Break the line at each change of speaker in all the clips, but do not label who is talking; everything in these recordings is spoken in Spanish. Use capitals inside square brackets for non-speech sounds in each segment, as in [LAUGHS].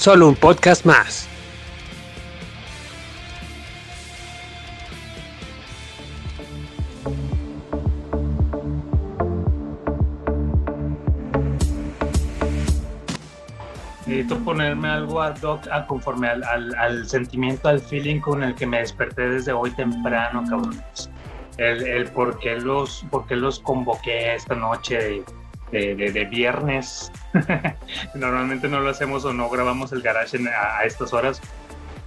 solo un podcast más.
Necesito ponerme algo ad hoc a conforme al, sentimiento, al feeling con el que me desperté desde hoy temprano, cabrones. El, el por, qué los, por los convoqué esta noche de, de viernes. [LAUGHS] Normalmente no lo hacemos o no grabamos el garage en, a, a, estas horas.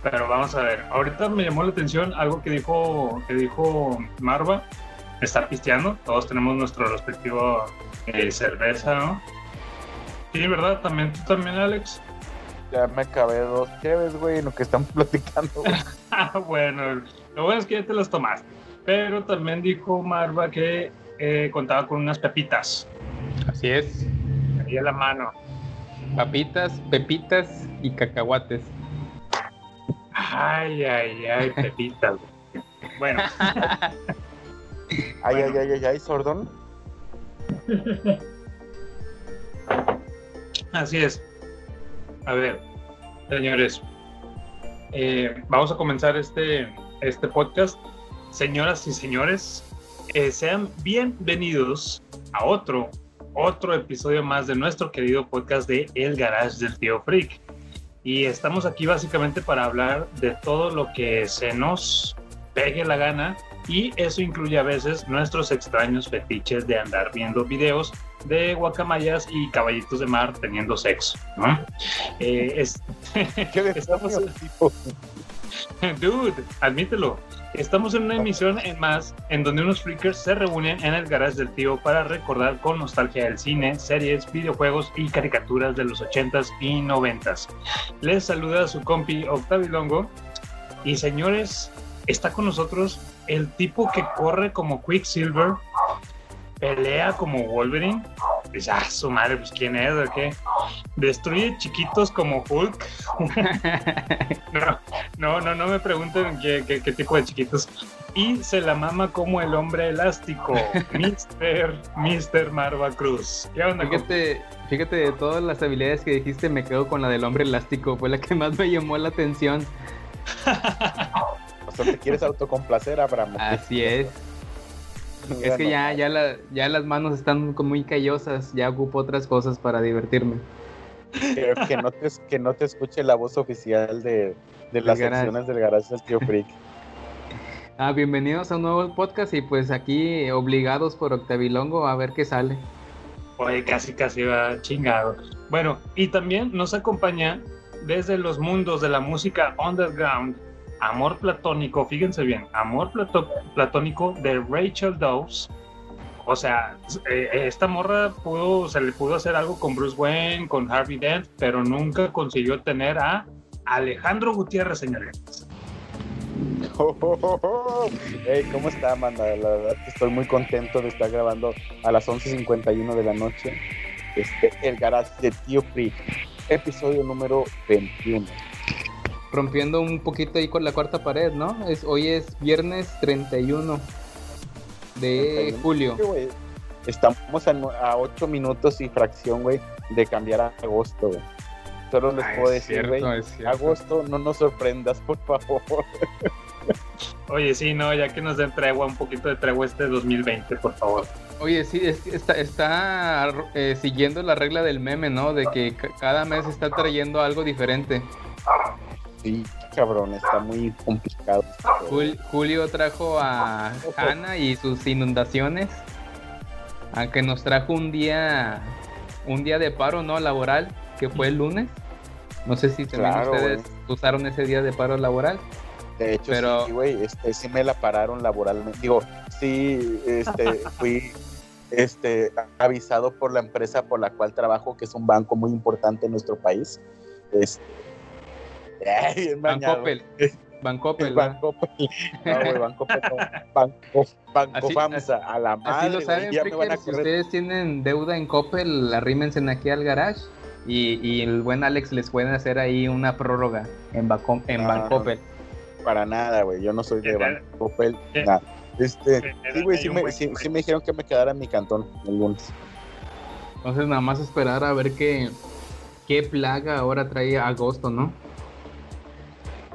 Pero vamos a ver. Ahorita me llamó la atención algo que dijo, que dijo Marva. Está pisteando. Todos tenemos nuestro respectivo eh, cerveza, ¿no? Sí, ¿verdad? También tú también, Alex.
Ya me acabé dos chéves, güey, en lo que están [LAUGHS] platicando. [LAUGHS]
bueno, lo bueno es que ya te las tomaste. Pero también dijo Marva que eh, contaba con unas pepitas.
Así es.
Ahí a la mano.
Papitas, pepitas y cacahuates.
Ay, ay, ay, [LAUGHS] pepitas. bueno.
ay, bueno. ay, ay, ay, ay, sordón.
Así es. A ver, señores, eh, vamos a comenzar este, este podcast. Señoras y señores, eh, sean bienvenidos a otro, otro episodio más de nuestro querido podcast de El Garage del Tío Freak. Y estamos aquí básicamente para hablar de todo lo que se nos pegue la gana y eso incluye a veces nuestros extraños fetiches de andar viendo videos de guacamayas y caballitos de mar teniendo sexo, ¿no? Eh, es... [LAUGHS] [LAUGHS] Estamos... [LAUGHS] Dude, admítelo. Estamos en una emisión en más en donde unos freakers se reúnen en el garage del tío para recordar con nostalgia el cine, series, videojuegos y caricaturas de los 80s y 90s. Les saluda su compi Octavio Longo y señores, está con nosotros el tipo que corre como Quicksilver, pelea como Wolverine. Pues, ah, su madre, pues quién es o qué. Destruye chiquitos como Hulk. [LAUGHS] no, no, no, no me pregunten qué, qué, qué, tipo de chiquitos. Y se la mama como el hombre elástico, [LAUGHS] Mr. Mr. Marva Cruz.
¿Qué onda? Fíjate, fíjate, de todas las habilidades que dijiste, me quedo con la del hombre elástico. Fue la que más me llamó la atención. [LAUGHS]
o sea, te quieres autocomplacer, Abraham.
Así es. [LAUGHS] Es que ya, ya, la, ya las manos están muy callosas, ya ocupo otras cosas para divertirme.
Que, que, no, te, que no te escuche la voz oficial de, de las secciones del garage del tío Freak. [LAUGHS]
Ah, bienvenidos a un nuevo podcast y pues aquí obligados por Octavilongo a ver qué sale.
Oye, casi casi va chingado. Bueno, y también nos acompaña desde los mundos de la música underground Amor Platónico, fíjense bien, Amor plató Platónico de Rachel Dawes. O sea, eh, esta morra pudo, se le pudo hacer algo con Bruce Wayne, con Harvey Dent, pero nunca consiguió tener a Alejandro Gutiérrez, señores. [LAUGHS]
Hey, ¿cómo está, Amanda? La verdad estoy muy contento de estar grabando a las 11.51 de la noche este, el garage de Tío Free, episodio número 21
rompiendo un poquito ahí con la cuarta pared, ¿no? Es, hoy es viernes 31 de 31. julio.
Sí, Estamos a, 8 minutos y fracción, güey, de cambiar a agosto, güey. Solo les ah, puedo decir, güey, agosto, no nos sorprendas, por favor. [LAUGHS]
Oye, sí, no, ya que nos den tregua, un poquito de tregua este 2020, por favor.
Oye, sí, es, está, está eh, siguiendo la regla del meme, ¿no? De que cada mes está trayendo algo diferente.
Sí, cabrón, está muy complicado.
Julio trajo a Hanna y sus inundaciones. Aunque nos trajo un día un día de paro no laboral, que fue el lunes. No sé si también claro, ustedes wey. usaron ese día de paro laboral.
De hecho, pero... sí, güey, este, sí me la pararon laboralmente. Digo, sí, este, [LAUGHS] fui este, avisado por la empresa por la cual trabajo, que es un banco muy importante en nuestro país. Este, Ay,
Van. Coppel. Van
No, güey, Banco no. Banco, Banco
Así-
FAMSA, a la madre.
Así lo
güey,
saben,
ya me van a
freakers, si ustedes tienen deuda en Coppel, arrímense aquí al garage y, y el buen Alex les puede hacer ahí una prórroga en, Banco, en
No,
Bancoppel.
Para nada, güey. Yo no soy de Banco Coppel,
eh,
nada. Este, sí, güey, sí me, sí, sí me dijeron que me quedara en mi cantón el lunes.
Entonces nada más esperar a ver qué, qué plaga ahora trae agosto, ¿no?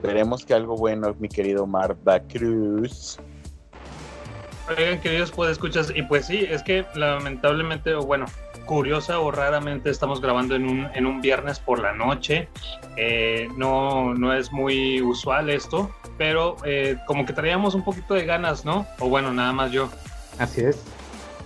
Veremos que algo bueno, mi querido Marta Cruz.
Oigan, queridos pues escuchas, y pues sí, es que lamentablemente, o bueno, curiosa o raramente estamos grabando en un, en un viernes por la noche. Eh, no, no es muy usual esto, pero eh, como que traíamos un poquito de ganas, ¿no? O bueno, nada más yo,
Así es.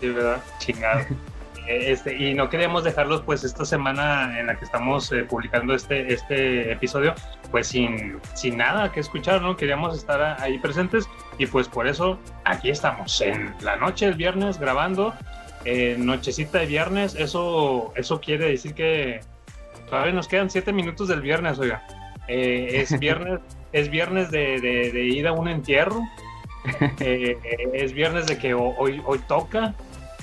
sí, ¿verdad? Chingado. [LAUGHS] Este, y no queríamos dejarlos pues esta semana en la que estamos eh, publicando este, este episodio pues sin, sin nada que escuchar, ¿no? Queríamos estar a- ahí presentes y pues por eso aquí estamos en la noche del viernes grabando, eh, nochecita de viernes, eso, eso quiere decir que todavía nos quedan siete minutos del viernes, oiga. Eh, es viernes, [LAUGHS] es viernes de, de- de ir a un entierro, [LAUGHS] Eh, es viernes de que ho- hoy, hoy toca,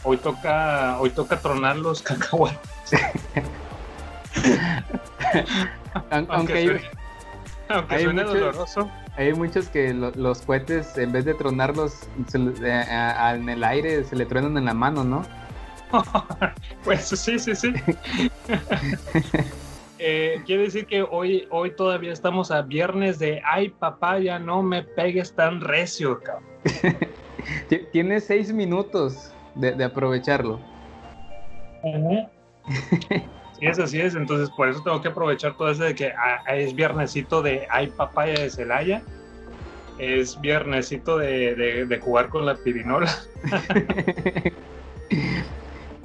hoy toca, hoy toca tronar los [LAUGHS] cacahuates.
Aun- Aunque,
Aunque
hay,
suene, aunque
hay
suene
muchos-
doloroso.
hay muchos que lo- los cohetes, en vez de tronarlos se eh, a- a- en el aire, se le truenan en la mano, ¿no? [LAUGHS]
Pues sí, sí, sí. [LAUGHS] Eh, quiere decir que hoy, hoy todavía estamos a viernes de ay papá, ya no me pegues tan recio, cabrón.
Ti- Tienes seis minutos de, de aprovecharlo.
Sí, es así es, entonces por eso tengo que aprovechar todo eso de que ah, es viernesito de ay papaya de Celaya, es viernesito de, de- de jugar con la pirinola. [LAUGHS]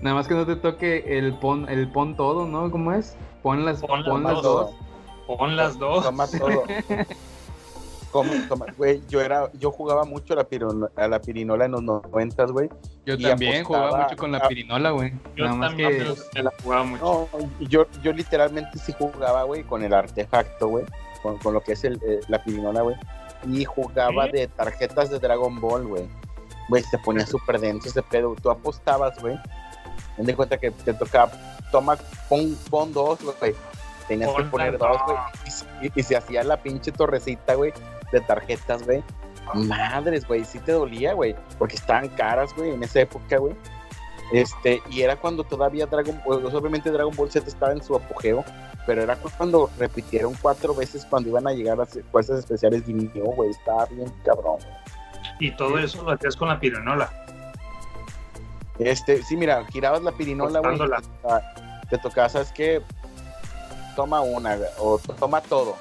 Nada más que no te toque el pon, el pon todo, ¿no? ¿Cómo es? Pon las,
Pon
pon
las
las
dos.
dos.
Pon las dos.
Toma todo. [LAUGHS] Come, toma. Güey, yo era, yo jugaba mucho a la, pirino- a la pirinola en los noventas, güey.
Yo también jugaba mucho con la pirinola, güey.
Yo
Nada más que
me la jugaba mucho.
No, yo, yo literalmente sí jugaba, güey, con el artefacto, güey. Con, con lo que es el, eh, la pirinola, güey. Y jugaba
¿Sí?
de tarjetas de Dragon Ball, güey. Güey, se ponía súper denso ese pedo. Tú apostabas, güey. Ten de cuenta que te tocaba, toma, pon, pon dos, güey. Tenías que
Pon
poner dos, güey. Y, se- y- se hacía la pinche torrecita, güey, de tarjetas, güey. Madres, güey, sí te dolía, güey. Porque estaban caras, güey, en esa época, güey. Este, y era cuando todavía Dragon Ball, obviamente Dragon Ball Z estaba en su apogeo, pero era cuando repitieron cuatro veces cuando iban a llegar las fuerzas especiales de güey, estaba bien cabrón. güey.
Y todo eso lo hacías con la pirinola.
Este, sí, mira, girabas la pirinola, güey, te te tocaba, ¿sabes qué? Toma una, o toma todo.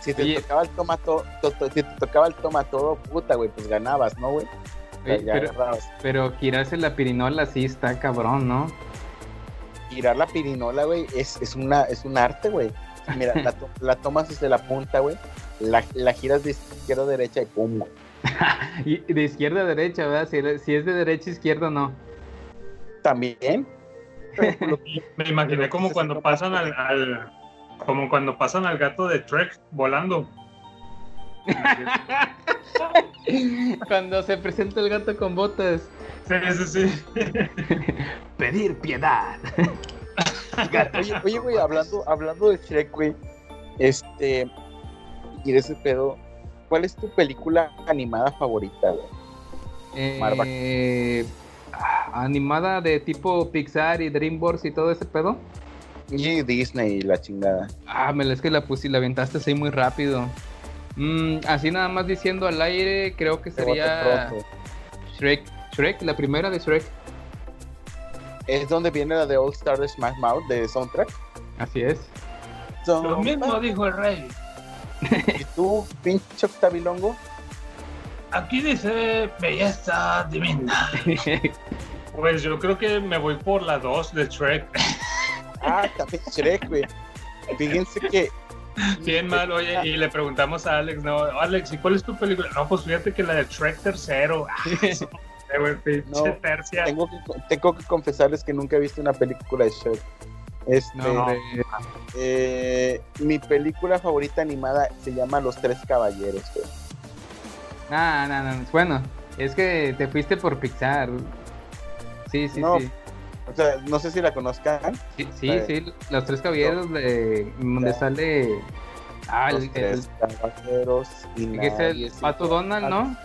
Si te
Oye.
tocaba el toma todo, si te tocaba el toma todo, puta, güey, pues ganabas, ¿no, güey?
Oye, pero,
agarrabas.
pero girarse la pirinola sí está cabrón, ¿no?
girar la pirinola, güey, es, es, una, es un arte, güey. Mira, la, to- la tomas desde la punta, güey, la, la giras de izquierda a derecha y pum, güey. [LAUGHS]
Y de izquierda a derecha, ¿verdad? Si, si es de derecha a izquierda, no.
También. [LAUGHS]
Me imaginé como
pues,
cuando pasan al- como cuando pasan al gato de Trek volando. [LAUGHS]
Cuando se presenta el gato con botas.
Sí, sí, sí. [LAUGHS]
Pedir piedad. [LAUGHS]
Oye, oye, güey, hablando, hablando de Shrek, güey, este, y de ese pedo, ¿cuál es tu película animada favorita, güey? Marva.
Eh, ah, animada de tipo Pixar y DreamWorks y todo ese pedo.
Y Disney y la chingada.
Ah, me la es que la puse y la aventaste así muy rápido. Mm, así nada más diciendo al aire, creo que sería. Shrek. Shrek, la primera de Shrek.
Es donde viene la de All Star de Smash Mouth de soundtrack.
Así es.
Lo mismo dijo el rey. [LAUGHS]
¿Y tú, pinche Octavilongo?
Aquí dice belleza divina. [LAUGHS] Pues yo creo que me voy por la 2 de Trek.
Ah, también Shrek, güey. Fíjense que.
Bien mal, oye, y le preguntamos a Alex, no, Alex, ¿y cuál es tu película? No, pues fíjate que la de Trek tercero. Ah, eso, güey, pinche
No,
tercia.
Tengo que, tengo que confesarles que nunca he visto una película de Shrek. Este,
No,
eh, mi película favorita animada se llama Los Tres Caballeros. güey.
no, no, no. Bueno, es que te fuiste por Pixar. Sí, sí,
No.
sí.
O sea, no sé si la conozcan.
Sí, sí,
Eh,
sí, los tres caballeros de donde
Ya.
sale. Ah,
Los
el,
Tres Caballeros. Y
que es el Pato Donald, ¿no?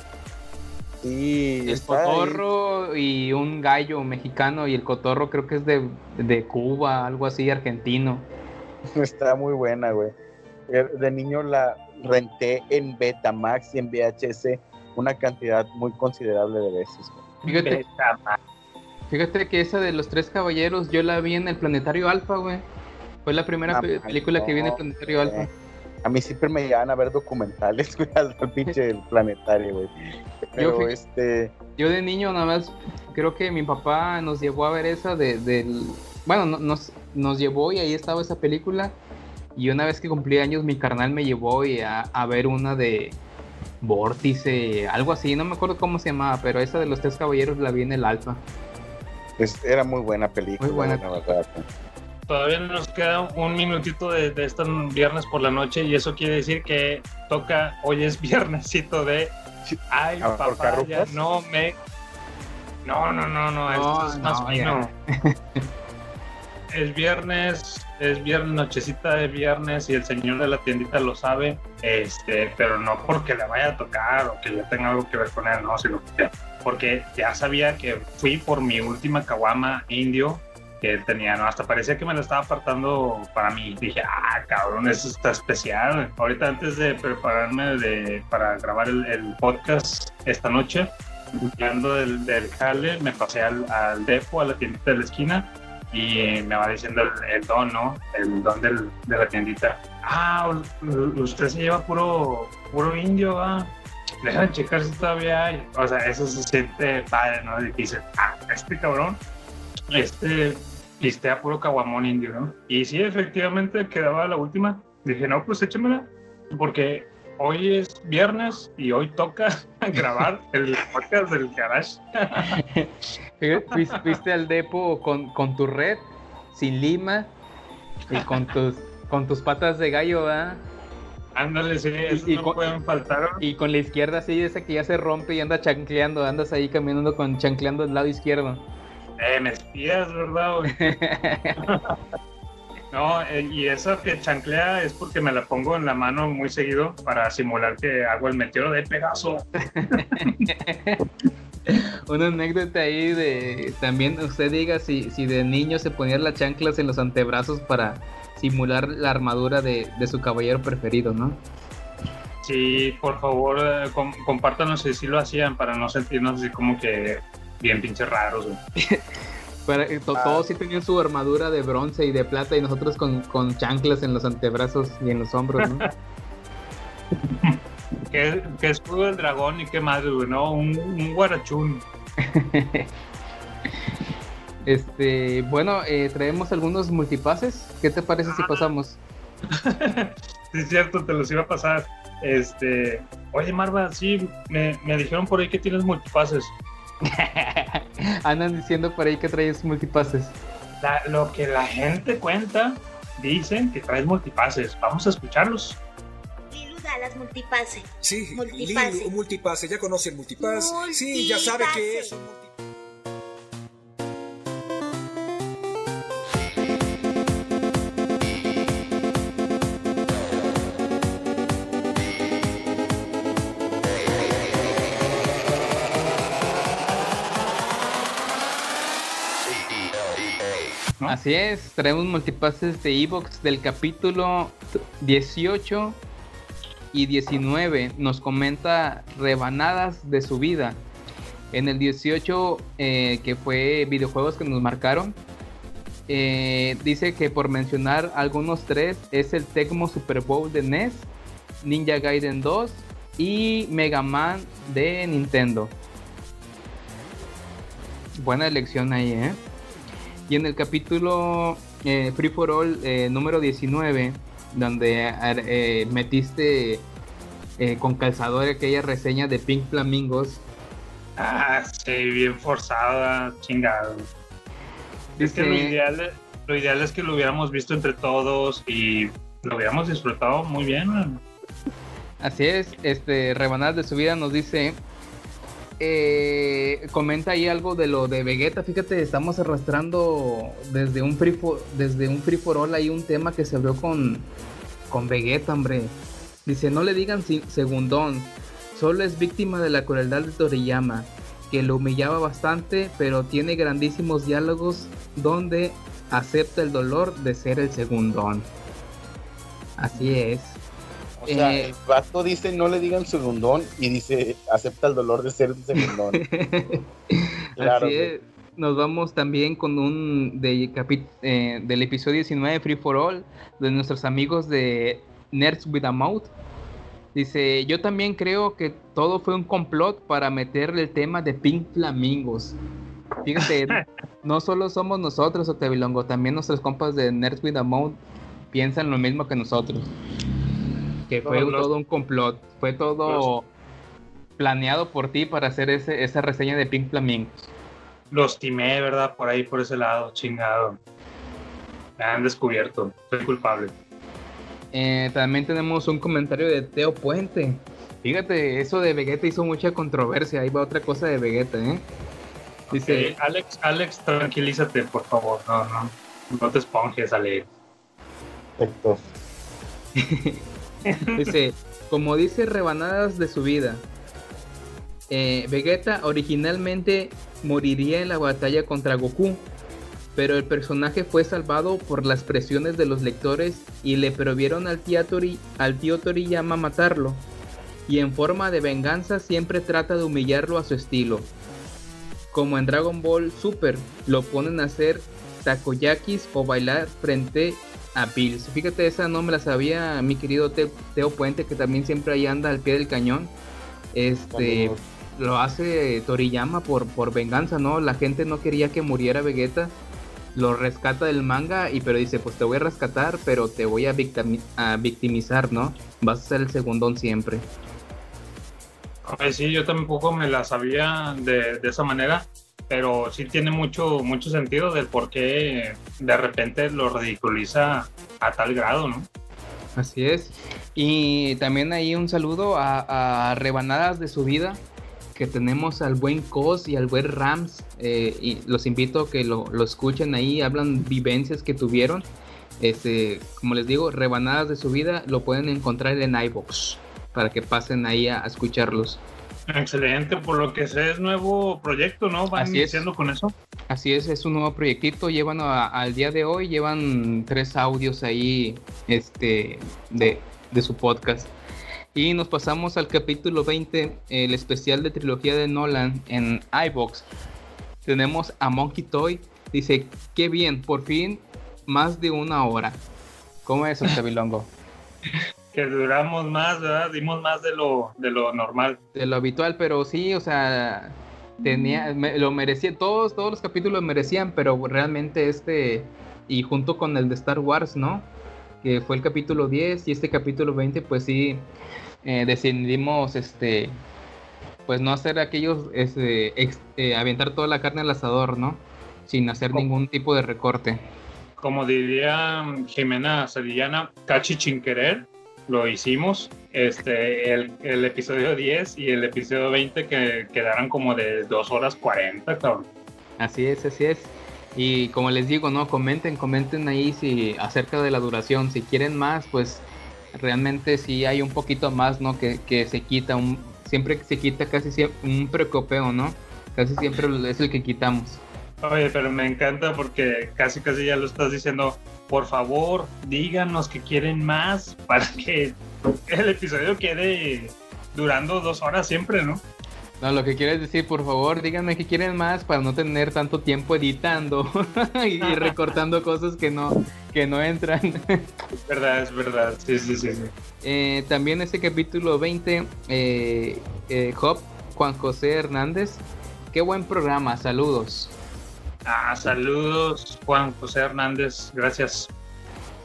Sí,
El
ahí.
cotorro y un gallo mexicano y el cotorro creo que es de, de Cuba, algo así, argentino. [LAUGHS]
Está muy buena, güey. Er, De niño la renté en Betamax y en VHS una cantidad muy considerable de veces. güey.
Fíjate,
Beta, ma-
fíjate que esa de los tres caballeros yo la vi en el Planetario Alfa, güey. Fue la primera
Ah,
pe- película que vi en el Planetario Alfa.
Eh, A mí siempre me llevan a ver documentales, [LAUGHS] güey, al pinche del planetario, güey. Pero
fui-
este,
Yo de niño nada más creo que mi papá nos llevó a ver esa de, del... Bueno, no- nos, nos llevó y ahí estaba esa película. Y una vez que cumplí años mi carnal me llevó y a, a ver una de Vórtice, algo así, no me acuerdo cómo se llamaba, pero esa de los tres caballeros la vi en el Alfa.
Es- era muy buena película,
Muy buena.
la verdad.
Todavía nos queda un minutito de, de este viernes por la noche y eso quiere decir que toca, hoy es [LAUGHS] viernesito de... Ay,
Ah, ¿por
papá, ya no me... No, no, no, no, esto es más
no,
fino. [LAUGHS] Es viernes, es viernes, nochecita de viernes y el señor de la tiendita lo sabe, este, pero no porque le vaya a tocar o que yo tenga algo que ver con él, no, sino que porque ya sabía que fui por mi última caguama indio que tenía, no, hasta parecía que me lo estaba apartando para mí. Dije, ah, cabrón, eso está especial. Ahorita antes de prepararme de, para grabar el, podcast esta noche, llegando del, del jale, me pasé al, al a la tiendita de la esquina, y me va diciendo el, el don, ¿no? El don del- de la tiendita. Ah, usted se lleva puro, puro indio, ¿va? Dejan checar si todavía hay. O sea, eso se siente padre, ¿no? Y dice, ah, este cabrón, este listea puro caguamón indio, ¿no? Y sí, efectivamente quedaba la última. Dije, no, pues échamela, porque hoy es viernes y hoy toca [LAUGHS] grabar el podcast del garage. [LAUGHS]
Fuiste, al depo con, con tu red, sin lima y con tus, con tus patas de gallo, ¿verdad?
Ándale, sí, eso
y
no
con-
pueden faltar.
Y con la izquierda así, esa que ya se rompe y anda chancleando, andas ahí caminando con chancleando del lado izquierdo.
Eh, me espías, ¿verdad? güey? [LAUGHS] No, eh, y eso que chanclea es porque me la pongo en la mano muy seguido para simular que hago el meteoro de Pegaso. [LAUGHS] [LAUGHS]
Una anécdota ahí de también usted diga si, si de niño se ponía las chanclas en los antebrazos para simular la armadura de, de su caballero preferido, ¿no?
Sí, por favor, eh, com- compártanos si sí lo hacían para no sentirnos así como que bien pinches raros. [LAUGHS]
Para, eh, to- Todos sí tenían su armadura de bronce y de plata y nosotros con, con chanclas en los antebrazos y en los hombros, ¿no? [LAUGHS]
¿Qué, qué escudo del dragón y qué madre, güey, ¿no? Un, un guarachún. [LAUGHS]
Este, bueno, eh, traemos algunos multipases. ¿Qué te parece si pasamos? [LAUGHS]
Sí, es cierto, te los iba a pasar. Este, oye, Marva, sí, me, me dijeron por ahí que tienes multipases. [LAUGHS]
Andan diciendo por ahí que traes multipases.
La- lo que la gente cuenta, dicen que traes multipases. Vamos a escucharlos.
Las multipase.
Sí,
Multipase.
Multipase, ya conoce el multipass. Sí, ya sabe que es un multipase.
Así es, traemos multipases de Evox del capítulo 18 y 19. Nos comenta rebanadas de su vida. En el 18, eh, que fue videojuegos que nos marcaron, eh, dice que por mencionar algunos tres, es el Tecmo Super Bowl de NES, Ninja Gaiden 2 y Mega Man de Nintendo. Buena elección ahí, ¿eh? Y en el capítulo eh, Free for All número 19, donde eh, metiste eh, con calzador aquella reseña de Pink Flamingos,
Ah, sí, bien forzada, chingado. Es que lo
Dice-
ideal, lo ideal es que lo hubiéramos visto entre todos y lo hubiéramos disfrutado muy bien.
Así es, este Rebanadas de su vida nos dice, eh, comenta ahí algo de lo de Vegeta. Fíjate, estamos arrastrando desde un free for, desde un free for all ahí un tema que se abrió con, con Vegeta, hombre. Dice, no le digan segundón, solo es víctima de la crueldad de Toriyama, que lo humillaba bastante, pero tiene grandísimos diálogos donde acepta el dolor de ser el segundón. Así es.
O sea,
Eh,
el vato dice no le digan segundón y dice acepta el dolor de ser un segundón. [LAUGHS] Claro,
Así es. Nos vamos también con un de capi- eh, del episodio 19 de Free for All de nuestros amigos de Nerds with a Mouth. Dice, yo también creo que todo fue un complot para meterle el tema de Pink Flamingos. Fíjate, [LAUGHS] no solo somos nosotros, Otevilongo, también nuestros compas de Nerds with a Mouth piensan lo mismo que nosotros. Que fue
los-
todo un complot, fue todo planeado por ti para hacer ese, esa reseña de Pink Flamingos.
Los timé, ¿verdad? Por ahí, por ese lado, chingado. Me han descubierto. Soy culpable.
Eh, también tenemos un comentario de Teo Puente. Fíjate, eso de Vegeta hizo mucha controversia. Ahí va otra cosa de Vegeta, ¿eh? Dice,
Alex, Alex, tranquilízate, por favor. No, no. No te esponjes, Alex.
Perfecto. [LAUGHS] [LAUGHS]
dice, como dice Rebanadas de su vida, eh, Vegeta originalmente moriría en la batalla contra Goku, pero el personaje fue salvado por las presiones de los lectores y le prohibieron al Tori- al tío Toriyama matarlo, y en forma de venganza siempre trata de humillarlo a su estilo. Como en Dragon Ball Super, lo ponen a hacer takoyakis o bailar frente a Bills. Fíjate, esa no me la sabía mi querido Te- Teo Puente, que también siempre ahí anda al pie del cañón. Este lo hace Toriyama por, por venganza, ¿no? La gente no quería que muriera Vegeta. Lo rescata del manga y pero dice, pues te voy a rescatar, pero te voy a, victimi- a victimizar, ¿no? Vas a ser el segundón siempre.
Ay, sí, yo tampoco me la sabía de, de esa manera, pero sí tiene mucho, mucho sentido del por qué de repente lo ridiculiza a tal grado, ¿no?
Así es. Y también ahí un saludo a, Rebanadas de su vida, que tenemos al buen Cos y al buen Rams. eh, y los invito a que lo, escuchen ahí, hablan vivencias que tuvieron. Este, como les digo, Rebanadas de su vida lo pueden encontrar en iVoox para que pasen ahí a escucharlos.
Excelente, por lo que sé es nuevo proyecto, ¿no? Van
Así es.
iniciando con eso.
Así es, es un nuevo proyectito. Llevan a- al día de hoy, llevan tres audios ahí este, de, de su podcast. Y nos pasamos al capítulo 20, el especial de trilogía de Nolan en iBox. Tenemos a Monkey Toy. Dice, qué bien, por fin más de una hora. ¿Cómo es, Octavilongo? [LAUGHS]
Que duramos más, ¿verdad? Dimos más de lo, de lo normal.
de lo habitual, pero sí, o sea, tenía, me- lo merecía, todos, todos los capítulos merecían, pero realmente este, y junto con el de Star Wars, ¿no? Que fue el capítulo 10 y este capítulo 20, pues sí, eh, decidimos, este, pues no hacer aquellos, este, ex- eh, aventar toda la carne al asador, ¿no? Sin hacer ningún tipo de recorte.
Como diría Jimena Sevillana, cachi sin querer, lo hicimos. Este, el, el episodio 10 y el episodio 20 que quedaron como de 2 horas 40, cabrón.
Así es, así es. Y como les digo, no, comenten, comenten ahí si acerca de la duración. Si quieren más, pues realmente sí hay un poquito más, ¿no? Que, que se quita un, siempre se quita casi siempre un precopeo, ¿no? Casi siempre es el que quitamos.
Oye, pero me encanta porque casi casi ya lo estás diciendo. Por favor, díganos que quieren más [LAUGHS] para que el episodio quede durando dos horas siempre, ¿no?
No, lo que quieres decir, por favor, díganme que quieren más para no tener tanto tiempo editando [LAUGHS] y [LAUGHS] recortando cosas que no, que no entran.
Es verdad, es verdad. Sí, sí, sí. sí.
Eh, también este capítulo 20, eh, eh, Job Juan José Hernández. Qué buen programa, saludos.
Ah, saludos, Juan José Hernández. Gracias.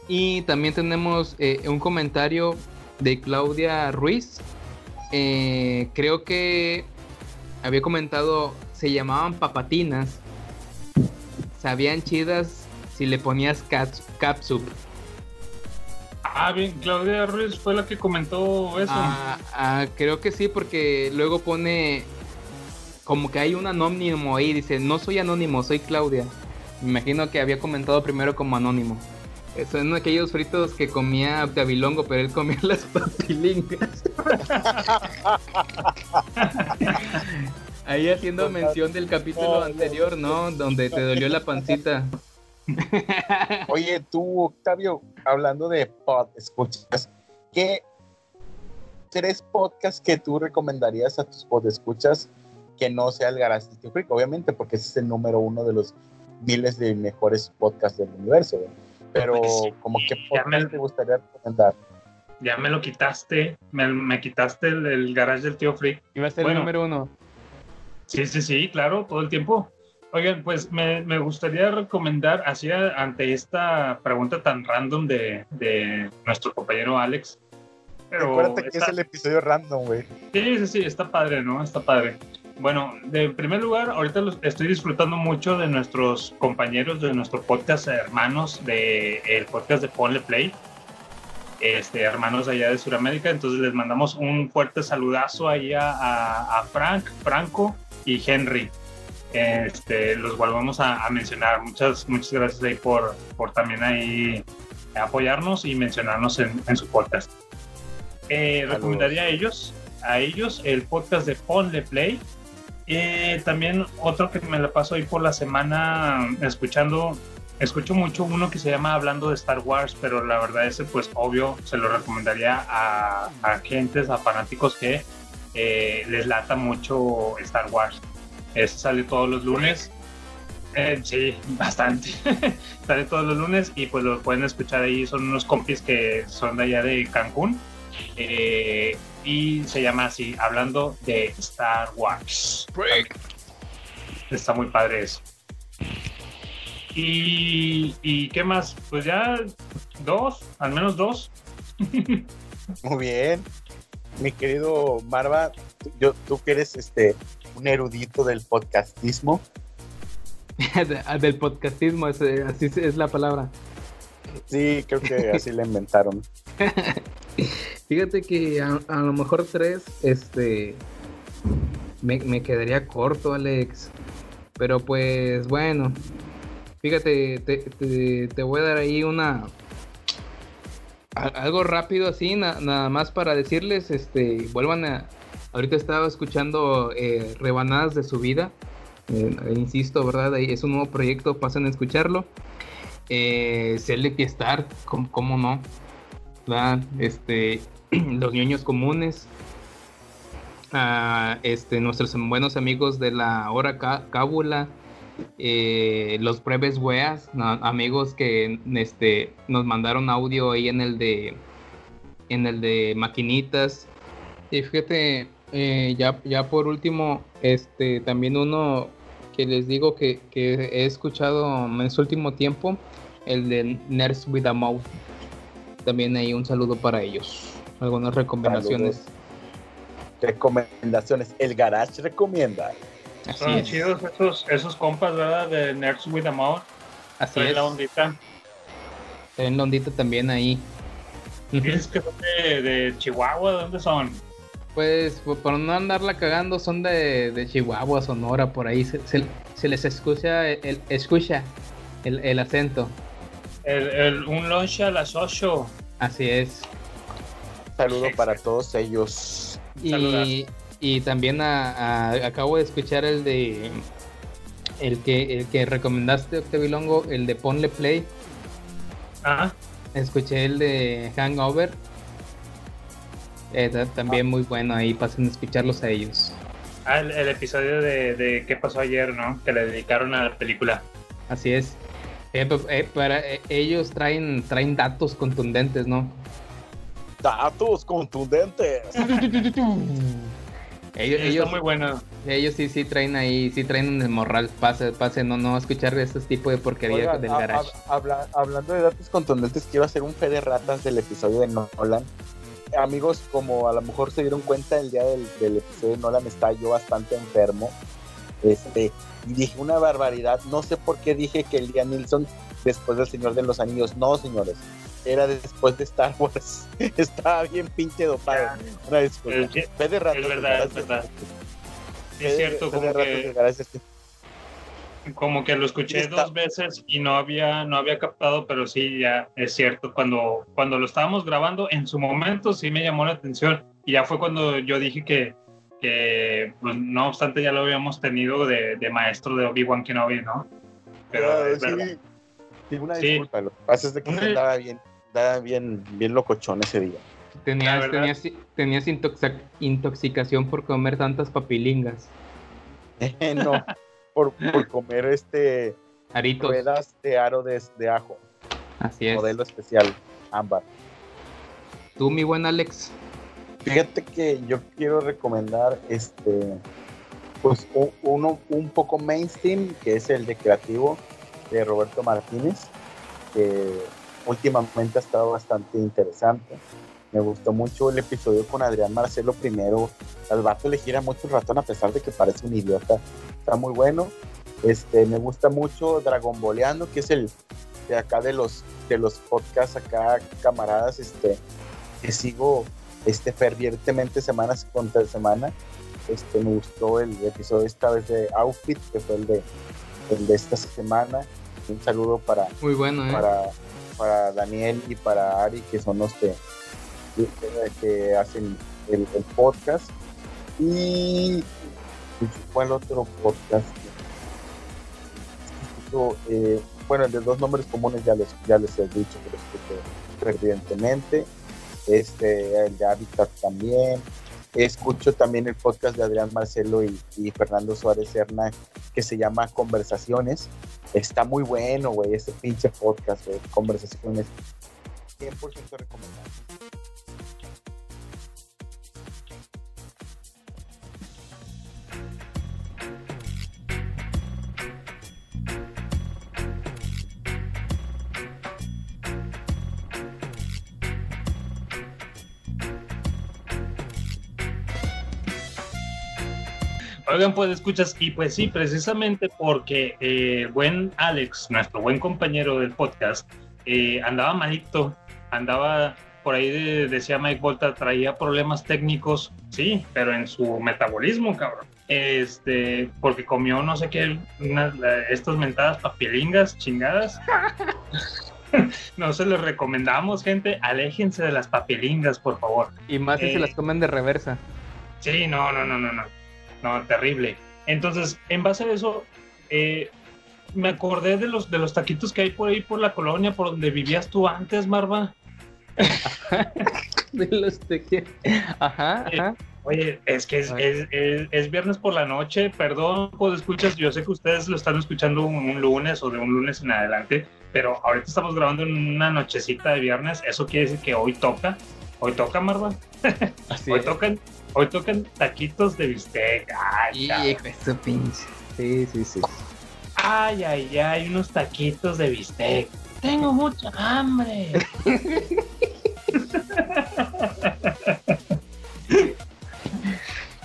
Y también tenemos eh, un comentario de Claudia Ruiz. Eh, creo que había comentado, se llamaban papatinas. Sabían chidas si le ponías capsup.
Ah, bien, Claudia Ruiz fue la que comentó eso.
Ah, ah, creo que sí, porque luego pone como que hay un anónimo ahí, dice, no soy anónimo, soy Claudia. Me imagino que había comentado primero como anónimo. Son aquellos fritos que comía Gabilongo, pero él comía [LAUGHS] las papilingas. Ahí haciendo mención del capítulo anterior, ¿no? Donde te dolió la pancita.
Oye, tú, Octavio, hablando de pod, escuchas, ¿qué tres podcasts que tú recomendarías a tus podescuchas que no sea el Garage del Tío Freak? Obviamente, porque ese es el número uno de los miles de mejores podcasts del universo. ¿verdad? Pero,
Pues sí,
como que
ya
podcast
me-
te gustaría recomendar?
Ya me lo quitaste, me, me quitaste el, el garage del tío Freak.
Iba a ser
Bueno.
el número uno.
Sí, sí, sí, claro, todo el tiempo. Oigan, pues me, me gustaría recomendar, así ante esta pregunta tan random de, de nuestro compañero Alex. Pero
Acuérdate que
está-
es el episodio random, güey.
Sí, sí, sí, está padre, ¿no? Está padre. Bueno, de en primer lugar, ahorita estoy disfrutando mucho de nuestros compañeros, de nuestro podcast hermanos, de el podcast de Ponle Play, este, hermanos allá de Sudamérica. Entonces les mandamos un fuerte saludazo ahí a, a- a Frank, Franco y Henry. Este, los volvemos a, a mencionar. Muchas, muchas gracias ahí por, por también ahí apoyarnos y mencionarnos en, en su podcast. Eh, recomendaría a ellos, a ellos el podcast de Ponle Play. Eh, también otro que me la paso ahí por la semana escuchando, escucho mucho uno que se llama Hablando de Star Wars, pero la verdad ese pues obvio se lo recomendaría a, a gentes, a fanáticos que eh, les lata mucho Star Wars. Ese sale todos los lunes. Eh, sí, [LAUGHS] bastante. [LAUGHS] sale todos los lunes y pues lo pueden escuchar ahí. Son unos compis que son de allá de Cancún. Eh, y se llama así, hablando de Star Wars. Está muy padre eso. Y, y qué más? Pues ya dos, al menos dos.
Muy bien. Mi querido Marva, tú- yo, tú que eres este, un erudito del podcastismo. [LAUGHS]
Del podcastismo, es, eh, así es- es la palabra.
Sí, creo que así le inventaron. [LAUGHS]
Fíjate que a, a lo mejor tres, este, me, me quedaría corto, Alex. Pero pues bueno, fíjate, te, te- te voy a dar ahí una, algo rápido así, na- nada más para decirles, este, vuelvan a, ahorita estaba escuchando eh, rebanadas de su vida, eh, insisto, ¿verdad? Es un nuevo proyecto, pasen a escucharlo. Eh, Star, ¿cómo, cómo no? ¿verdad? Este, [CLEARS THROAT] los niños comunes, ah, este, nuestros buenos amigos de la hora cá- cábula, eh, los breves weas, amigos que este, nos mandaron audio ahí en el de en el de maquinitas. Y fíjate, eh, ya, ya por último, este, también uno que les digo que, que he escuchado en su último tiempo, el de Nerds with a Mouth. También hay un saludo para ellos. Algunas recomendaciones.
Recomendaciones. El Garage recomienda.
Así
Son
es.
chidos esos, esos compas, ¿verdad? De Nerds with a Mouth.
Así
Traen
es.
la ondita.
En Londita también ahí.
Dices que son de, de Chihuahua, ¿de dónde son?
Pues por no andarla cagando son de, de Chihuahua, Sonora, por ahí se, se- se les escucha el, escucha el, el acento.
El, el- un lunch a las 8.
Así es.
Saludo para todos ellos.
Y, y también a- a- acabo de escuchar el de el que el que recomendaste Octavilongo, el de Ponle Play.
Ah,
Escuché el de Hangover. Eh, ta- también muy bueno ahí, pasen a escucharlos a ellos.
ah, el, el episodio de, de qué pasó ayer, ¿no? Que le dedicaron a la película.
Así es. Eh, pe- eh, para, eh, ellos traen, traen datos contundentes, ¿no?
Datos contundentes.
Ellos,
Sí,
ellos,
Está muy bueno.
ellos sí, sí traen ahí, sí traen en el morral, pase, pase, no, no escuchar este tipo de porquería
Oigan,
del
a-
garage.
a- habla- hablando de datos contundentes, quiero hacer un fe de ratas del episodio de Nolan. Amigos, como a lo mejor se dieron cuenta, el día del, del episodio de Nolan estaba yo bastante enfermo. Este, y dije una barbaridad. No sé por qué dije que el día Nilsson después del Señor de los Anillos. No, señores. Era después de Star Wars. [LAUGHS] Estaba bien pinche dopado. Una disculpa.
Es,
de
es verdad, es
gracias.
verdad.
Fe
Es cierto, como que,
gracias.
como que lo escuché
Está-
dos veces y no había, no había captado, pero sí, ya es cierto. Cuando, cuando lo estábamos grabando, en su momento sí me llamó la atención. Y ya fue cuando yo dije que, que pues, no obstante, ya lo habíamos tenido de, de maestro de Obi-Wan Kenobi, ¿no? Pero
Ah,
es
sí,
verdad.
sí, una
Sí.
disculpa. Lo que pasa es de que se andaba bien, andaba bien, bien locochón ese día.
Tenías, tenías, tenías intoxicación por comer tantas papilingas.
no, por, por comer este
Aritos.
ruedas de aro de, de ajo,
Así es.
modelo especial, ámbar.
Tú, mi buen Alex.
Fíjate que yo quiero recomendar este pues uno un poco mainstream que es el de creativo de Roberto Martínez que últimamente ha estado bastante interesante me gustó mucho el episodio con Adrián Marcelo primero al vato le gira mucho el ratón a pesar de que parece un idiota está muy bueno este me gusta mucho Dragon Boleando que es el de acá de los de los podcasts acá camaradas este que sigo este fervientemente semanas contra semana. Este me gustó el episodio esta vez de Outfit, que fue el de el de esta semana. Un saludo para,
Muy bueno, ¿eh?
para, para Daniel y para Ari, que son los que, hacen el, podcast. Y ¿cuál otro podcast? Eh, bueno, de dos nombres comunes ya les, ya les he dicho que lo escucho fervientemente este, el de Habitat también. Escucho también el podcast de Adrián Marcelo y, Fernando Suárez Serna que se llama Conversaciones. Está muy bueno, güey, ese pinche podcast, güey, Conversaciones. 100% recomendado.
Oigan, pues escuchas, y pues sí, precisamente porque eh, buen Alex, nuestro buen compañero del podcast, eh, andaba malito, andaba por ahí, de- decía Mike Volta, traía problemas técnicos, sí, pero en su metabolismo, cabrón. Este, porque comió no sé qué, unas, estas mentadas papilingas chingadas. [LAUGHS] no se les recomendamos, gente, aléjense de las papilingas, por favor.
Y más si
Eh,
se las comen de reversa.
Sí, no, no, no, no, no. No, terrible. Entonces, en base a eso, eh, me acordé de los, de los taquitos que hay por ahí por la colonia, por donde vivías tú antes, Marva. [LAUGHS]
De los tequila. Ajá,
Eh,
ajá.
Oye, es que es, es, es- es viernes por la noche, perdón, pues escuchas, yo sé que ustedes lo están escuchando un, un lunes o de un lunes en adelante, pero ahorita estamos grabando en una nochecita de viernes, eso quiere decir que hoy toca, hoy toca, Marva, [LAUGHS] hoy tocan, hoy tocan taquitos de bistec, ay.
Hijo de pinche. Sí, sí, sí.
Ay, ay, ay, unos taquitos de bistec. Tengo mucha hambre. [LAUGHS]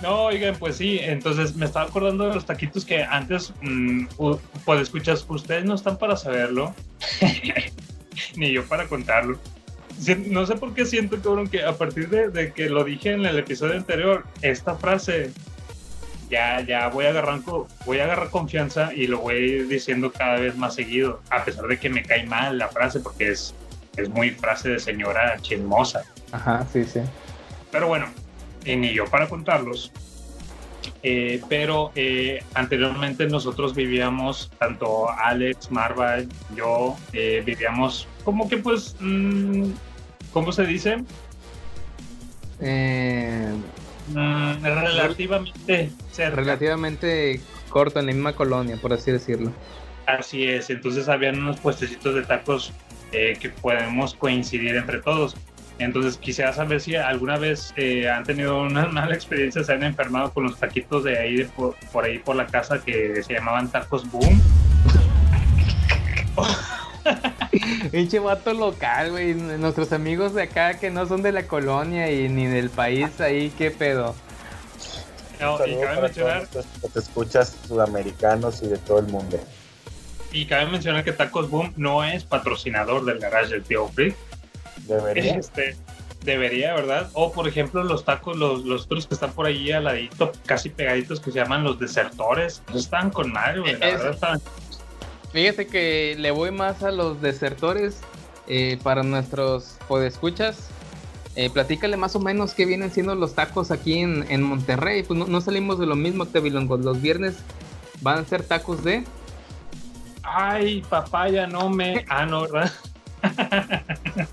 No, oigan, pues sí, entonces me estaba acordando de los taquitos que antes, mm, u- pues escuchas, ustedes no están para saberlo, [LAUGHS] ni yo para contarlo. No sé por qué siento, cabrón, que a partir de, de que lo dije en el episodio anterior, esta frase ya, ya voy a agarrar, voy a agarrar confianza y lo voy a ir diciendo cada vez más seguido, a pesar de que me cae mal la frase porque es, es muy frase de señora chismosa.
Ajá, sí, sí.
Pero bueno, y ni yo para contarlos. Eh, pero eh, anteriormente nosotros vivíamos, tanto Alex, Marva, yo, eh, vivíamos como que pues, mm, ¿cómo se dice?
Eh,
Mm, relativamente cerca.
relativamente corto en la misma colonia, por así decirlo.
Así es, entonces habían unos puestecitos de tacos eh, que podemos coincidir entre todos. Entonces quisiera saber si alguna vez eh, han tenido una [LAUGHS] mala experiencia, se han enfermado con los taquitos de ahí, de por, por ahí por la casa que se llamaban tacos boom. [LAUGHS] [LAUGHS]
Pinche vato local, güey. Nuestros amigos de acá que no son de la colonia y ni del país ahí, qué pedo.
No, y cabe mencionar,
que te escuchas sudamericanos y de todo el mundo.
y cabe mencionar que Tacos Boom no es patrocinador del garage del tío Freak.
Debería.
Este, debería, ¿verdad? O por ejemplo los tacos, los, los otros que están por ahí al ladito, casi pegaditos, que se llaman los desertores. Están con madre, güey. La
Es-
verdad están.
Fíjate que le voy más a los desertores eh, para nuestros podescuchas. Eh, platícale más o menos qué vienen siendo los tacos aquí en, en Monterrey. Pues no, no salimos de lo mismo, Tevilongo. Los viernes van a ser tacos de.
Ay, papaya, no me. Ah, no, ¿verdad? [LAUGHS]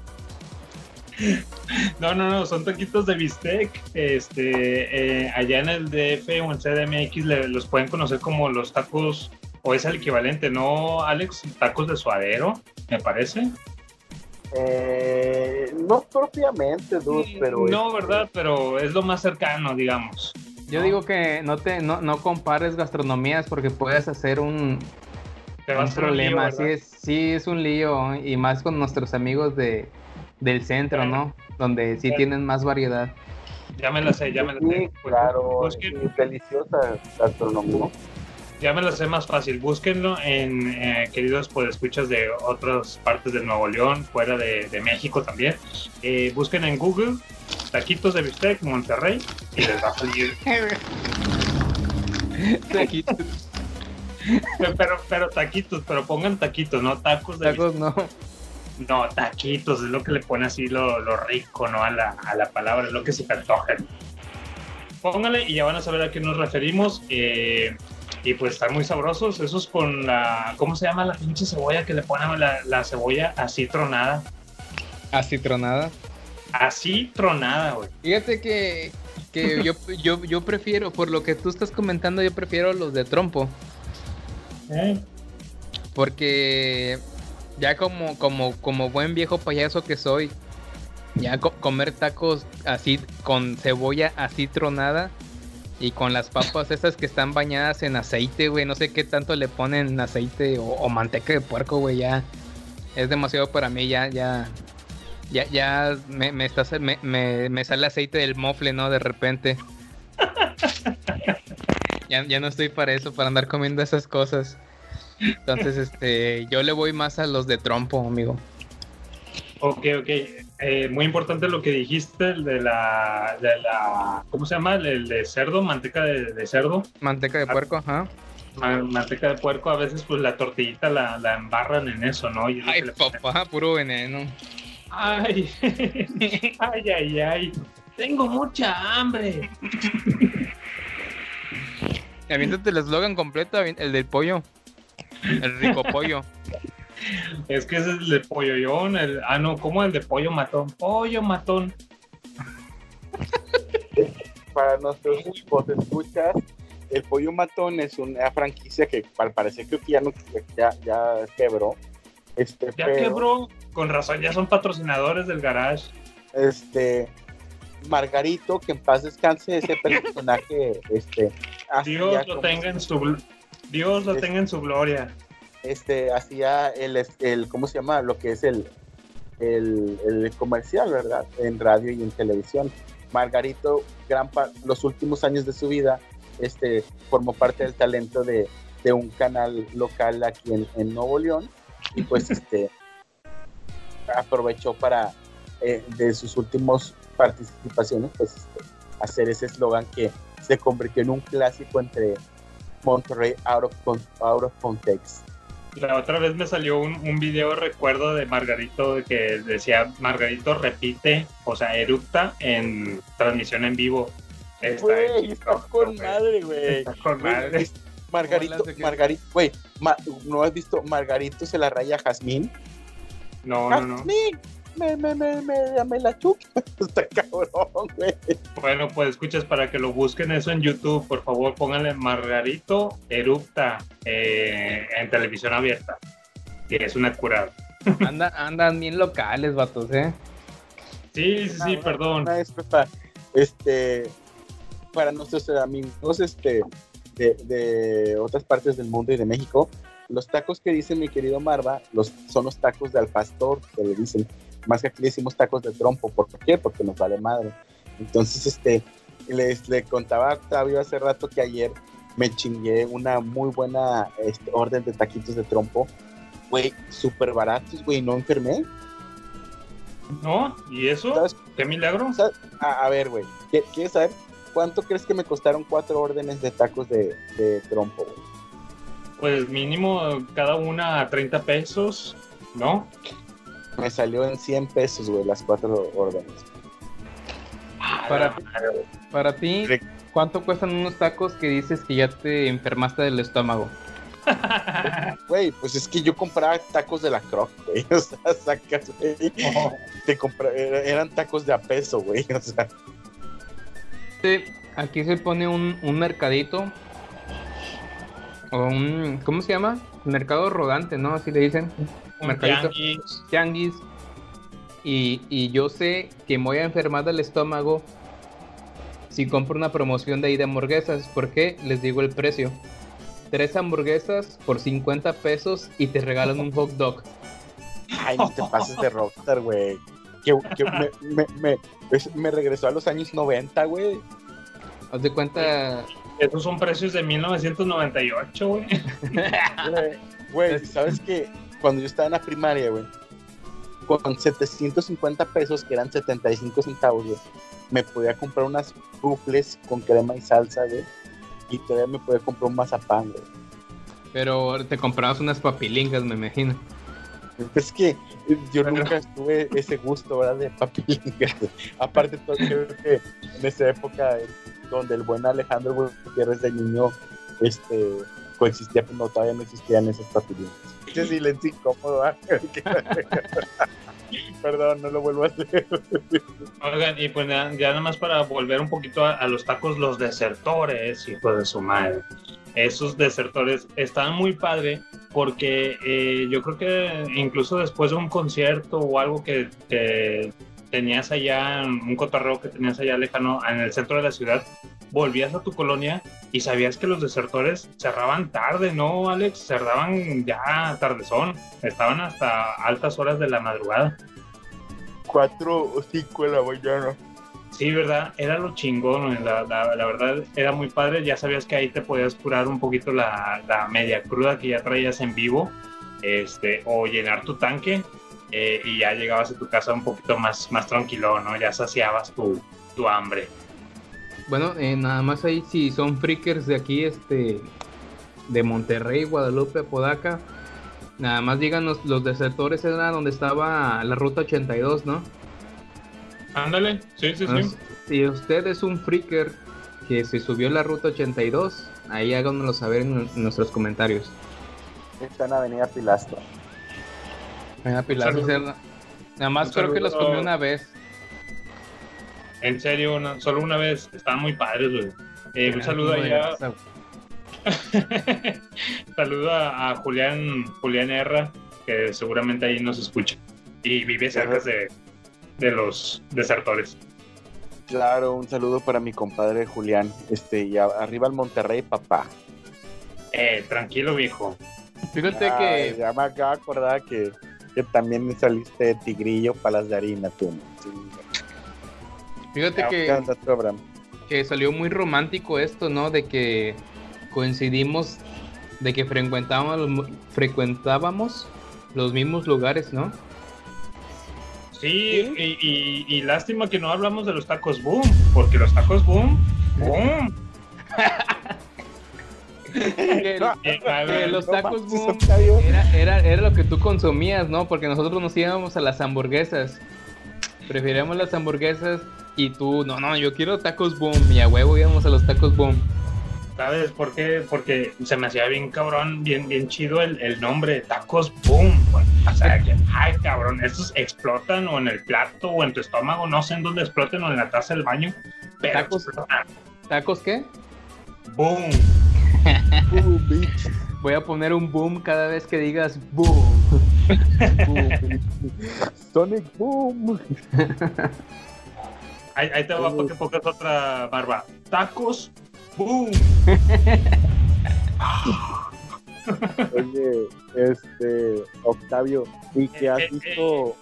No, no, no, son taquitos de bistec. Este, eh, allá en el DF o en CDMX los pueden conocer como los tacos, o es el equivalente, ¿no, Alex? Tacos de suadero, me parece.
Eh, no propiamente, dude, pero.
no,
este,
¿verdad? Pero es lo más cercano, digamos.
Yo digo que no te no, no compares gastronomías porque puedes hacer un,
Te
un problema.
lío,
sí, es, sí, es un lío. Y más con nuestros amigos de, del centro, ¿no? Donde sí
Claro.
tienen más variedad.
Ya me la sé, ya me la
Sí,
sé. Pues,
claro, y deliciosa gastronomía.
Ya me lo sé más fácil. Búsquenlo en eh, queridos pues escuchas de otras partes de Nuevo León, fuera de, de México también. Eh, busquen en Google taquitos de bistec Monterrey y les va a salir. [LAUGHS]
Taquitos, [LAUGHS]
pero, pero taquitos, pero pongan taquitos, no tacos de
tacos no.
bistec. No, taquitos, es lo que le pone así lo, lo rico, ¿no? A la, a la palabra, es lo que se te antoja. Pónganle y ya van a saber a qué nos referimos. eh, y pues están muy sabrosos. Esos con la. ¿Cómo se llama la pinche cebolla que le ponen la, la cebolla así tronada?
Acitronada.
Así tronada, güey.
Fíjate que, que [LAUGHS] yo, yo, yo prefiero, por lo que tú estás comentando, yo prefiero los de trompo.
Eh,
Porque ya como, como, como buen viejo payaso que soy, ya co- comer tacos así con cebolla así tronada y con las papas esas que están bañadas en aceite, güey, no sé qué tanto le ponen aceite o, manteca de puerco, güey, ya es demasiado para mí, ya, ya, ya, ya me sale aceite del mofle, ¿no? De repente. ya, ya no estoy para eso, para andar comiendo esas cosas. Entonces, este, yo le voy más a los de trompo, amigo.
ok, ok. Eh, muy importante lo que dijiste, el de la, de la. ¿Cómo se llama? El de cerdo, manteca de, de cerdo.
Manteca de puerco, ajá.
Ma- Manteca de puerco, a veces pues la tortillita la, la embarran en eso, ¿no? Y es lo
Ay, papá, puro veneno.
Ay, [LAUGHS] ay, ay, ay. Tengo mucha hambre.
Aviéntate el eslogan completo, el del pollo. El rico pollo. [LAUGHS]
Es que ese es el de polloyón, el, ah no, ¿cómo el de pollo matón? Pollo matón.
Para nuestros escuchas, el Pollo Matón es una franquicia que al parecer creo que ya, no, ya, ya quebró. Este,
Ya
pero,
quebró, con razón, ya son patrocinadores del garage.
Este, Margarito, que en paz descanse ese [LAUGHS] personaje, este, hacía
Dios lo tenga en su Dios lo tenga en su gloria.
Este, hacía el, el, ¿cómo se llama? Lo que es el, el, el comercial, ¿verdad? En radio y en televisión. Margarito, gran los últimos años de su vida, este, formó parte del talento de, de un canal local aquí en, en Nuevo León y pues [LAUGHS] este aprovechó para eh, de sus últimos participaciones pues este, hacer ese eslogan que se convirtió en un clásico entre Monterrey out of, con- out of context.
La otra vez me salió un, un video, recuerdo, de Margarito de que decía, Margarito repite, o sea, eructa en transmisión en vivo. Está
Güey, está con
güey.
madre, güey.
Está con madre.
Margarito. Margarito, güey, ma- ¿no has visto Margarito se la raya a Jazmín?
No, no, no.
Jazmín, me, me, me, me, me la chupa. [LAUGHS] Está cabrón, güey.
Bueno, pues escuchas para que lo busquen eso en YouTube, por favor pónganle Margarito Erupta eh, en televisión abierta. Y es una curada. [LAUGHS]
Anda, andan bien locales, vatos, ¿eh?
Sí, sí, sí,
Una-
perdón.
Una disculpa. Este, para nuestros amigos este, de, de otras partes del mundo y de México, los tacos que dice mi querido Marva los, son los tacos de al pastor, que le dicen. Más que aquí le decimos tacos de trompo. ¿Por qué? Porque nos vale madre. Entonces, este, les le contaba a Octavio hace rato que ayer me chingué una muy buena este, orden de taquitos de trompo. Güey, súper baratos, güey, no enfermé.
¿No? ¿Y eso?
¿Sabes?
¿Qué milagro?
A, a ver, güey, ¿qué- ¿quieres saber cuánto crees que me costaron cuatro órdenes de tacos de, de trompo? güey?
Pues mínimo cada una a 30 pesos, ¿no?
Me salió en 100 pesos, güey, las cuatro órdenes.
Para, para ti, ¿cuánto cuestan unos tacos que dices que ya te enfermaste del estómago? [LAUGHS]
Güey, pues es que yo compraba tacos de la Croc, güey. [LAUGHS] O sea, sacas, güey. Te compra- era- eran tacos de a peso, güey. [LAUGHS] O sea,
Sí, Aquí se pone un, un mercadito. O un. ¿Cómo se llama? Mercado rodante, ¿no? Así le dicen. Mercadito.
tianguis.
Tianguis. Y, y yo sé que me voy a enfermar del estómago si compro una promoción de ahí de hamburguesas. ¿Por qué? Les digo el precio. Tres hamburguesas por 50 pesos y te regalan un hot dog.
ay, no te pases de rockstar, güey. Que, que me, me, me, me regresó a los años 90, güey.
Haz de cuenta.
Esos son precios de 1998, güey.
Güey, Güey, ¿sabes qué? Cuando yo estaba en la primaria, güey, con 750 pesos, que eran 75 centavos, güey, me podía comprar unas rufles con crema y salsa, güey, y todavía me podía comprar un mazapán, güey.
Pero te comprabas unas papilingas, me imagino.
Es que yo nunca tuve ese gusto, ¿verdad? De papilingas. Aparte, todo, creo que en esa época donde el buen Alejandro Gutiérrez de niño este, coexistía, pues no, todavía no existían esas papilingas. Ese silencio incómodo. Perdón, no lo vuelvo a hacer.
Oigan, y pues ya, ya nada más para volver un poquito a, los tacos, los desertores, hijo de su madre. Esos desertores están muy padre porque eh, yo creo que incluso después de un concierto o algo que, que tenías allá, un cotorreo que tenías allá lejano en el centro de la ciudad, volvías a tu colonia y sabías que los desertores cerraban tarde, ¿no, Alex? Cerraban ya tardezón, estaban hasta altas horas de la madrugada.
Cuatro o cinco de la mañana.
Sí, ¿verdad? Era lo chingón, la, la- la verdad era muy padre, ya sabías que ahí te podías curar un poquito la, la media cruda que ya traías en vivo, este, o llenar tu tanque eh, y ya llegabas a tu casa un poquito más, más tranquilo, ¿no? Ya saciabas tu, tu hambre.
Bueno, eh, nada más ahí si son freakers de aquí, este, de Monterrey, Guadalupe, Podaca, nada más díganos, los desertores era donde estaba la ruta 82, ¿no?
Ándale, sí, sí, sí.
Si usted es un freaker que se subió la ruta 82, ahí háganoslo saber en, en nuestros comentarios.
Está en Avenida Pilastro.
Venga, Pilar. Cerda. Nada más
Un
creo que los comí una vez.
En serio, una- solo una vez, estaban muy padres, güey. Eh, un
Ah,
saludo allá, [LAUGHS] saludo a, a Julián, Julián Herra, que seguramente ahí nos escucha y vive cerca de, de los desertores.
Claro, un saludo para mi compadre Julián. Este, y a- arriba el Monterrey, papá.
Eh, tranquilo, viejo.
Fíjate que
Ya me acabo de acordar que, que también saliste de tigrillo palas de harina, tú. Sí.
Fíjate
¿Qué
que, que salió muy romántico esto, ¿no? De que coincidimos, de que frecuentábamos, frecuentábamos los mismos lugares, ¿no?
Sí, y, y- y lástima que no hablamos de los tacos boom, porque los tacos boom, boom. [LAUGHS]
Que, [LAUGHS] que los tacos boom era, era, era lo que tú consumías, ¿no? Porque nosotros nos íbamos a las hamburguesas. Preferíamos las hamburguesas y tú, no, no, yo quiero tacos boom. Y a huevo íbamos a los tacos boom.
¿Sabes por qué? Porque se me hacía bien cabrón, bien, bien chido el, el nombre, tacos boom. O sea, que, ay, cabrón, estos explotan o en el plato o en tu estómago, no sé en dónde exploten o en la taza del baño, pero
Tacos.
explotan.
¿Tacos qué?
Boom.
Bitch.
Voy a poner un boom cada vez que digas boom.
Sonic Boom.
Ahí, ahí te va para que pongas otra barba. Tacos boom.
Oye, este, Octavio, ¿y qué has
Eh, eh,
visto?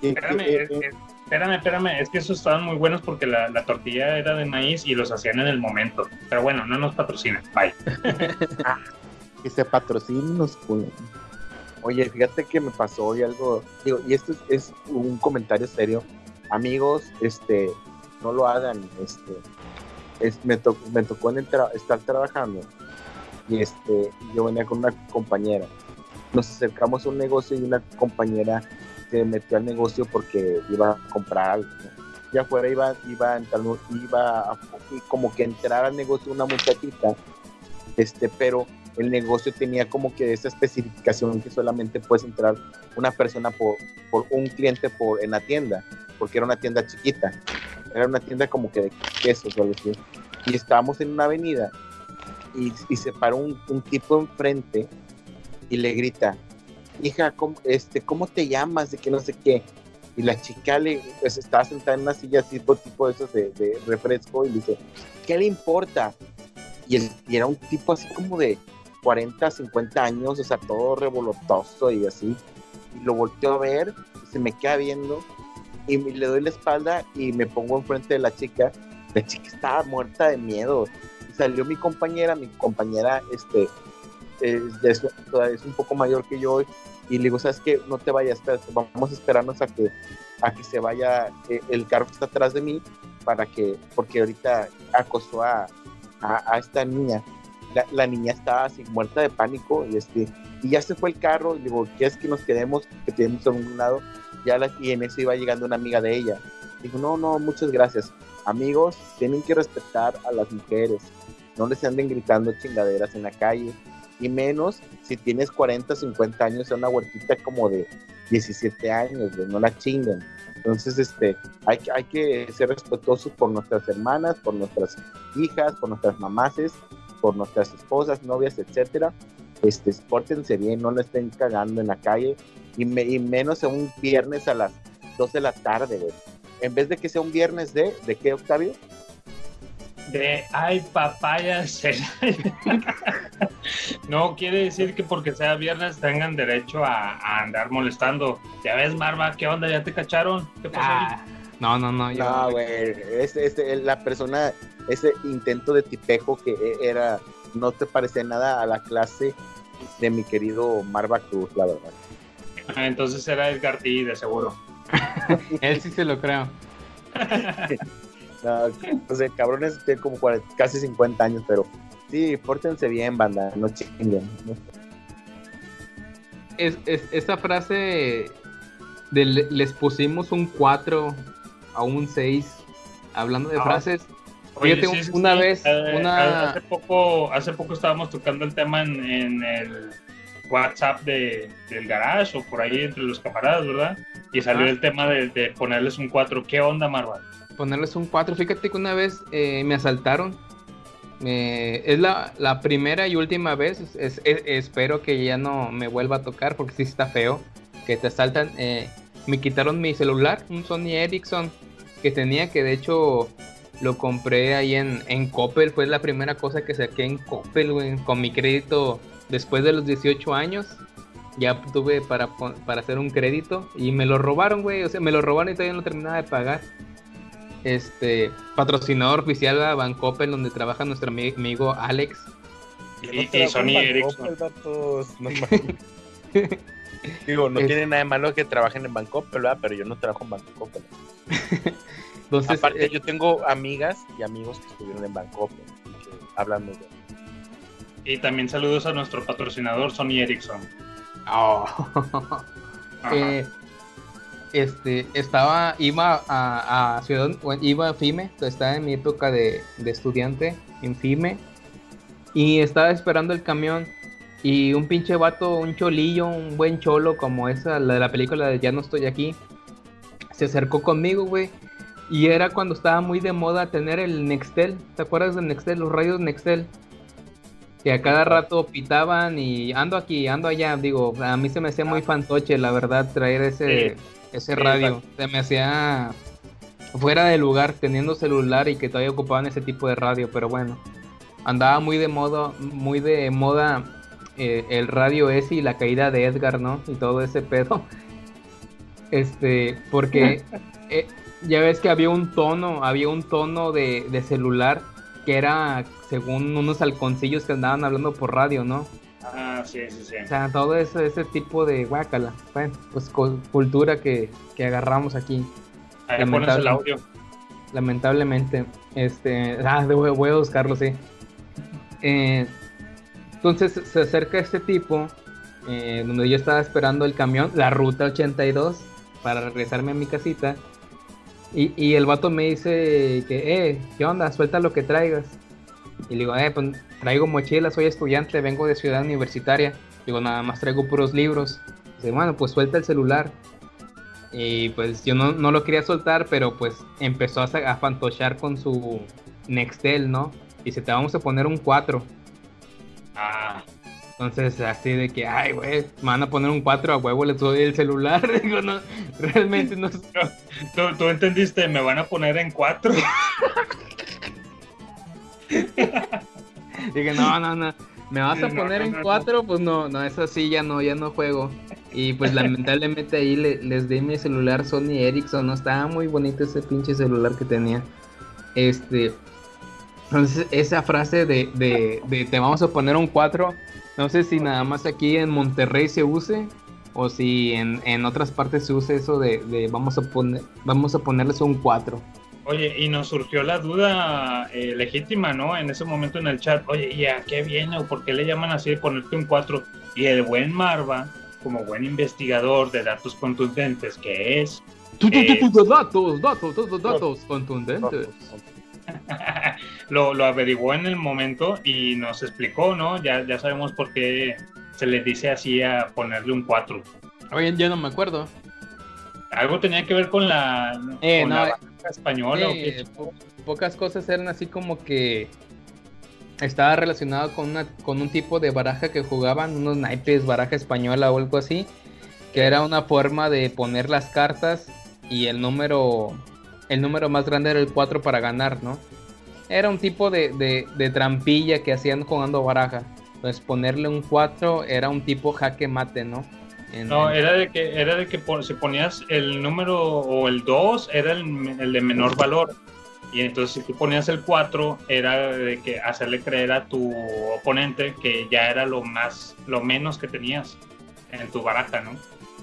¿Qué-
Espérame,
eh,
es- Espérame, espérame, es que esos estaban muy buenos porque la, la tortilla era de maíz y los hacían en el momento. Pero bueno, no nos patrocinan. Bye. [LAUGHS]
que se patrocinen los culos. Oye, fíjate que me pasó hoy algo, digo, y esto es, un comentario serio. Amigos, este, no lo hagan, este, es, me, to- me tocó estar trabajando y este, yo venía con una compañera. Nos acercamos a un negocio y una compañera se metió al negocio porque iba a comprar algo. ¿no? Y afuera iba, iba, a entrar- iba a, como que entrar al negocio una muchachita, este, pero el negocio tenía como que esa especificación que solamente puedes entrar una persona por, por un cliente por en la tienda, porque era una tienda chiquita, era una tienda como que de quesos o. Y estábamos en una avenida y, y se paró un, un tipo enfrente y le grita, hija, ¿cómo, este, ¿cómo te llamas? De que no sé qué. Y la chica le, pues, estaba sentada en una silla así, por tipo de de, refresco, y le dice, ¿qué le importa? Y, el- era un tipo así como de 40, 50 años, o sea, todo revolotoso y así. Y lo volteo a ver, se me queda viendo, y me- le doy la espalda y me pongo enfrente de la chica. La chica estaba muerta de miedo. Salió mi compañera, mi compañera, este, es, de eso- es un poco mayor que yo, y le digo, ¿sabes qué? No te vayas, vamos a esperarnos a que, a que se vaya eh, el carro que está atrás de mí, para que, porque ahorita acosó a, a, a esta niña. La, niña estaba así muerta de pánico y este y ya se fue el carro y digo ¿quieres que nos quedemos que quedemos a un lado ya la, y en eso iba llegando una amiga de ella. Dijo no no muchas gracias. Amigos tienen que respetar a las mujeres. No les anden gritando chingaderas en la calle y menos si tienes 40 50 años una huertita como de 17 años no la chinguen entonces este hay, hay que ser respetuosos por nuestras hermanas por nuestras hijas por nuestras mamases por nuestras esposas, novias, etcétera, este, pórtense bien, no le estén cagando en la calle y, me- y menos en un viernes a las 2 de la tarde. En vez de que sea un viernes de, ¿de qué, Octavio?
De ay papaya será. [LAUGHS] no quiere decir que porque sea viernes tengan derecho a, a andar molestando. Ya ves, Marva, ¿qué onda? ¿Ya te cacharon? ¿Qué pasó?
Ah, no, no, no. Yo,
No, güey, este, este, la persona, ese intento de tipejo que e- era, no te parecía nada a la clase de mi querido Marva Cruz, la verdad.
Ah, entonces era Edgar T, de seguro. [LAUGHS]
Él sí se lo creo. [LAUGHS]
No, o sea, cabrones tienen como 40 casi 50 años, pero sí, pórtense bien, banda, no chinguen. ¿no?
Es, es- esa frase de le- les pusimos un 4 a un 6, hablando de
Ah.
frases.
Oye,
Fíjate,
sí, sí,
una
sí.
vez,
Eh,
una...
Hace poco, hace poco estábamos tocando el tema en, en el WhatsApp de, del garage o por ahí entre los camaradas, ¿verdad? Y salió
Ah.
el tema de, de ponerles un 4. ¿Qué onda, Marva?
Ponerles un 4. Fíjate que una vez eh, me asaltaron. Es la, la primera y última vez. es- es- es- espero que ya no me vuelva a tocar porque sí está feo. Que te asaltan. eh, me quitaron mi celular, un Sony Ericsson que tenía, que de hecho lo compré ahí en, en Coppel. Fue la primera cosa que saqué en Coppel, güey, con mi crédito después de los 18 años. Ya tuve para, para hacer un crédito y me lo robaron, güey. O sea, me lo robaron y todavía no terminaba de pagar este patrocinador oficial a Bancoppel donde trabaja nuestro ami- amigo Alex.
Y, y Sony Ericsson.
no [LAUGHS] mames. Digo, no
Es-
tiene nada de malo que trabajen en Bancoppel, ¿verdad? Pero yo no trabajo en Bancoppel.
Entonces,
Aparte,
eh,
yo tengo amigas y amigos que estuvieron en Bancoppel y que hablan muy bien.
Y también saludos a nuestro patrocinador Sony Ericsson.
oh. [LAUGHS] Eh, este estaba iba a, Ciudad iba a FIME estaba en mi época de, de estudiante en FIME y estaba esperando el camión y un pinche vato un cholillo un buen cholo como esa la de la película de ya no estoy aquí se acercó conmigo güey y era cuando estaba muy de moda tener el Nextel ¿te acuerdas del Nextel los radios Nextel que a cada rato pitaban y ando aquí, ando allá. Digo, a mí se me hacía muy fantoche, la verdad, traer ese, ese
Sí,
radio. Se me hacía fuera de lugar teniendo celular y que todavía ocupaban ese tipo de radio, pero bueno, andaba muy de moda, muy de moda eh, el radio ese y la caída de Edgar, ¿no? Y todo ese pedo. [LAUGHS] Este, porque [LAUGHS] eh, ya ves que había un tono, había un tono de, de celular que era según unos halconcillos que andaban hablando por radio, ¿no?
Ah, sí, sí, sí.
O sea, todo ese, ese tipo de guácala. Bueno, pues cu- cultura que, que agarramos aquí.
Ahí pones el audio.
Lamentablemente. Este. Ah, voy a buscarlo, sí. Eh, entonces se acerca este tipo. eh, donde yo estaba esperando el camión, la ruta 82, para regresarme a mi casita. Y, y el vato me dice que, eh, ¿qué onda? Suelta lo que traigas. Y le digo, eh, pues traigo mochila, soy estudiante, vengo de ciudad universitaria. Digo, nada más traigo puros libros. Dice, bueno, pues suelta el celular. Y pues yo no, no lo quería soltar, pero pues empezó a, a fantochear con su Nextel, ¿no? Dice, te vamos a poner un 4.
Ah,
Entonces, así de que, ay, güey, me van a poner un 4 a huevo, les doy el celular. [LAUGHS] Digo, no, realmente no.
¿Tú, tú entendiste, me van a poner en cuatro. [LAUGHS] [LAUGHS]
Dije, no, no, no. ¿Me vas a poner en. 4? Pues no, no, eso sí, ya no, ya no juego. Y pues lamentablemente ahí le- les di mi celular Sony Ericsson, no estaba muy bonito ese pinche celular que tenía. Este, entonces esa frase de, de, de te vamos a poner un 4, no sé si nada más aquí en Monterrey se use o si en, en otras partes se use eso de, de vamos a poner vamos a ponerles un 4.
Oye, y nos surgió la duda eh, legítima, ¿no? En ese momento en el chat, oye, ¿y a qué viene o por qué le llaman así de ponerte un 4? Y el buen Marva, como buen investigador de datos contundentes que es,
Tu, tu,
Eh.
datos, datos, datos, datos contundentes. [LAUGHS]
lo, lo averiguó en el momento y nos explicó, ¿no? Ya, ya sabemos por qué se le dice así a ponerle un 4.
Oye, ya no me acuerdo.
Algo tenía que ver con la,
Eh,
con
no,
la española o qué.
po- pocas cosas eran así como que estaba relacionado con una con un tipo de baraja que jugaban unos naipes baraja española o algo así que era una forma de poner las cartas y el número el número más grande era el 4 para ganar no era un tipo de, de, de trampilla que hacían jugando baraja. Entonces ponerle un 4 era un tipo jaque mate no En-
No,
en-
era de que, era de que pon- si ponías el número o el 2, era el, me- el de menor valor. Y entonces si tú ponías el 4, era de que hacerle creer a tu oponente que ya era lo más, lo menos que tenías en tu baraja, ¿no?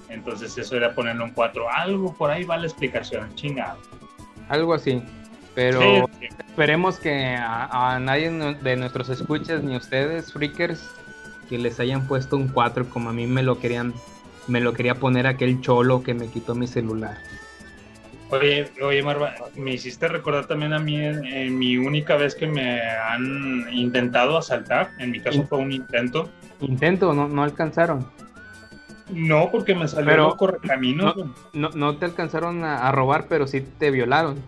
Entonces eso era ponerle un 4. Algo por ahí va la explicación, chingado.
algo así pero
Sí, sí.
Esperemos que a, a nadie de nuestros escuchas ni ustedes, freakers, que les hayan puesto un 4 como a mí me lo querían, me lo quería poner aquel cholo que me quitó mi celular.
Oye, oye, Marva, me hiciste recordar también a mí en, en mi única vez que me han intentado asaltar. En mi caso fue un intento.
Intento, no, no alcanzaron.
No, porque me salió
Pero-
los correcaminos. güey.
No, no te alcanzaron a, a robar, pero sí te violaron.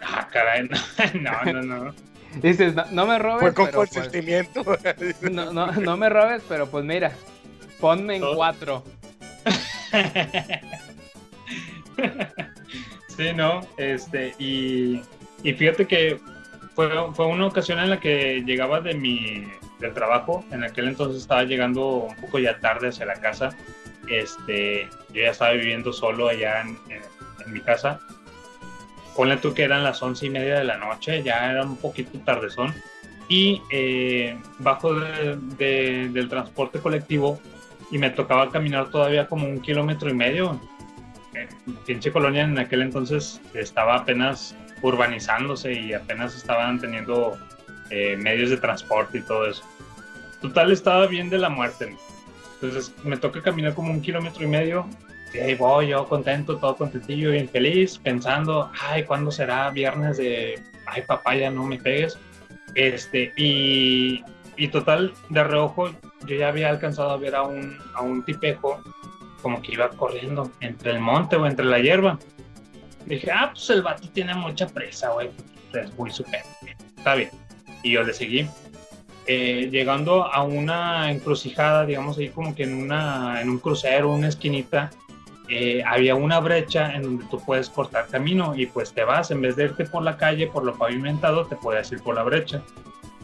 Ah, caray, [LAUGHS] no, no, no. no. [LAUGHS]
Dices, no, no me robes,
Fue con
pues,
consentimiento. [LAUGHS]
no, no, no me robes, pero pues mira, ponme en
Todo-
4. [LAUGHS]
Sí, no, este, y, y fíjate que fue, fue una ocasión en la que llegaba de mi, del trabajo, en aquel entonces estaba llegando un poco ya tarde hacia la casa, este, yo ya estaba viviendo solo allá en, mi casa, ponle tú que eran las once y media de la noche, ya era un poquito tardezón, y eh, bajo de- de- del transporte colectivo y me tocaba caminar todavía como un kilómetro y medio, eh, pinche colonia en aquel entonces estaba apenas urbanizándose y apenas estaban teniendo eh, medios de transporte y todo eso. Total, estaba bien de la muerte. Entonces me toca caminar como un kilómetro y medio. Y ahí voy yo contento, todo contentillo, bien feliz, pensando, ay, ¿cuándo será viernes de, ay, papaya, no me pegues? Este, y, y total, de reojo, yo ya había alcanzado a ver a un, a un tipejo como que iba corriendo entre el monte o entre la hierba. Dije, ah, pues el vato tiene mucha presa, güey. Es muy super. Está bien. Y yo le seguí. Eh, llegando a una encrucijada, digamos ahí como que en, una, en un crucero, una esquinita, eh, había una brecha en donde tú puedes cortar camino y pues te vas, en vez de irte por la calle, por lo pavimentado, te puedes ir por la brecha.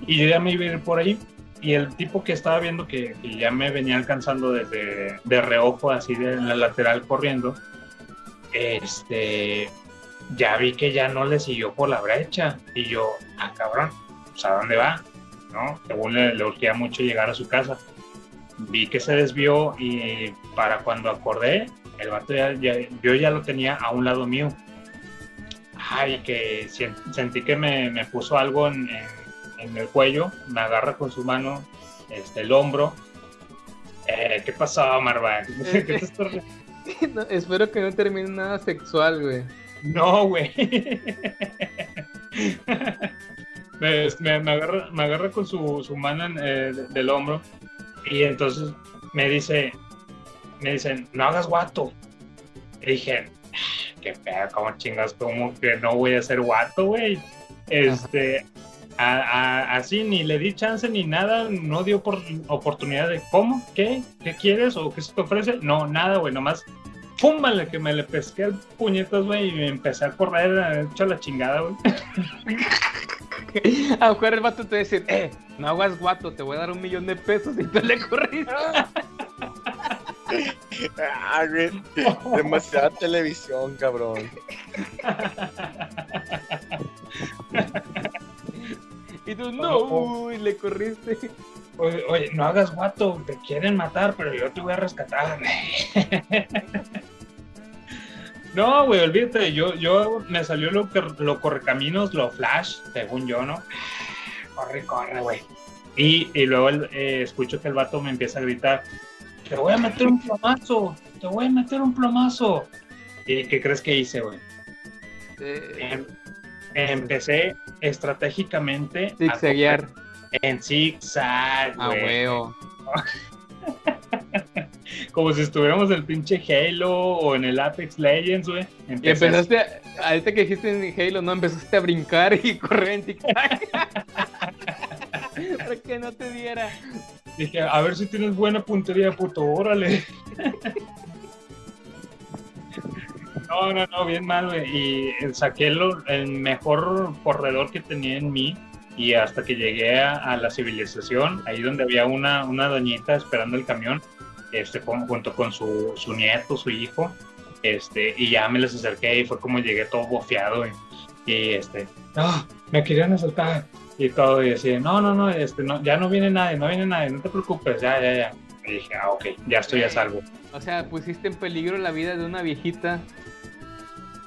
Y yo ya me iba a ir por ahí y el tipo que estaba viendo que, ya me venía alcanzando desde de reojo, así de en la lateral corriendo, este, ya vi que ya no le siguió por la brecha. Y yo, ah, cabrón, pues a dónde va, ¿no? Según le, le urgía mucho llegar a su casa. Vi que se desvió y para cuando acordé, el vato ya, yo ya lo tenía a un lado mío. Ay, que sentí que me, me puso algo en, en- en el cuello, me agarra con su mano este, el hombro. Eh, ¿Qué pasó, Marva? [LAUGHS] ¿Qué te estás
No, espero que no termine nada sexual, güey.
No, güey. [LAUGHS] me, me- me agarra, me agarra con su, su mano eh, de- del hombro y entonces me dice, me dicen, no hagas guato. Y dije, "Ah, qué pedo, cómo chingas, como que no voy a ser guato, güey. Este, a- a- así ni le di chance ni nada, no dio por, oportunidad de, ¿cómo? ¿Qué? ¿Qué quieres? ¿O qué se te ofrece? No, nada, güey, nomás ¡Pum! Vale, que me le pesqué el puñetas, güey, y me empecé a correr, a echar la chingada, güey. [LAUGHS]
A lo mejor el vato te va a decir, eh, no hagas guato, te voy a dar un millón de pesos y tú le corriste. [LAUGHS]
Ah, güey. Demasiada televisión, cabrón. [LAUGHS]
y tú, no, uy, le corriste.
Oye, oye, no hagas guato, te quieren matar, pero yo te voy a rescatar. [LAUGHS] no, güey, olvídate, yo, yo me salió lo, que, lo correcaminos, lo flash, según yo, ¿no? Corre, corre, güey. Y, y luego el- eh, escucho que el vato me empieza a gritar, te voy a meter un plomazo, te voy a meter un plomazo. ¿Y qué crees que hice, güey? Em- empecé estratégicamente
Zigzaguear.
en zigzag,
Ah,
güey. [LAUGHS] Como si estuviéramos en el pinche Halo o en el Apex Legends, güey.
Y empezaste, a- ahorita que dijiste en Halo, no, empezaste a brincar y [LAUGHS] correr en TikTok. [LAUGHS] Para que no te diera.
Dije, a ver si tienes buena puntería, puto, órale. No, no, no, bien mal, güey. Y eh, saqué lo- el mejor corredor que tenía en mí. Y hasta que llegué a, a la civilización, ahí donde había una, una doñita esperando el camión, este, con- junto con su, su nieto, su hijo, este, y ya me les acerqué y fue como llegué todo bofeado. Y, y, este, no, me querían asaltar y todo, y así, no, no, no, este, no, ya no viene nadie, no viene nadie, no te preocupes, ya, ya, ya. Y dije, ah, ok, ya estoy a salvo.
O sea, pusiste en peligro la vida de una viejita.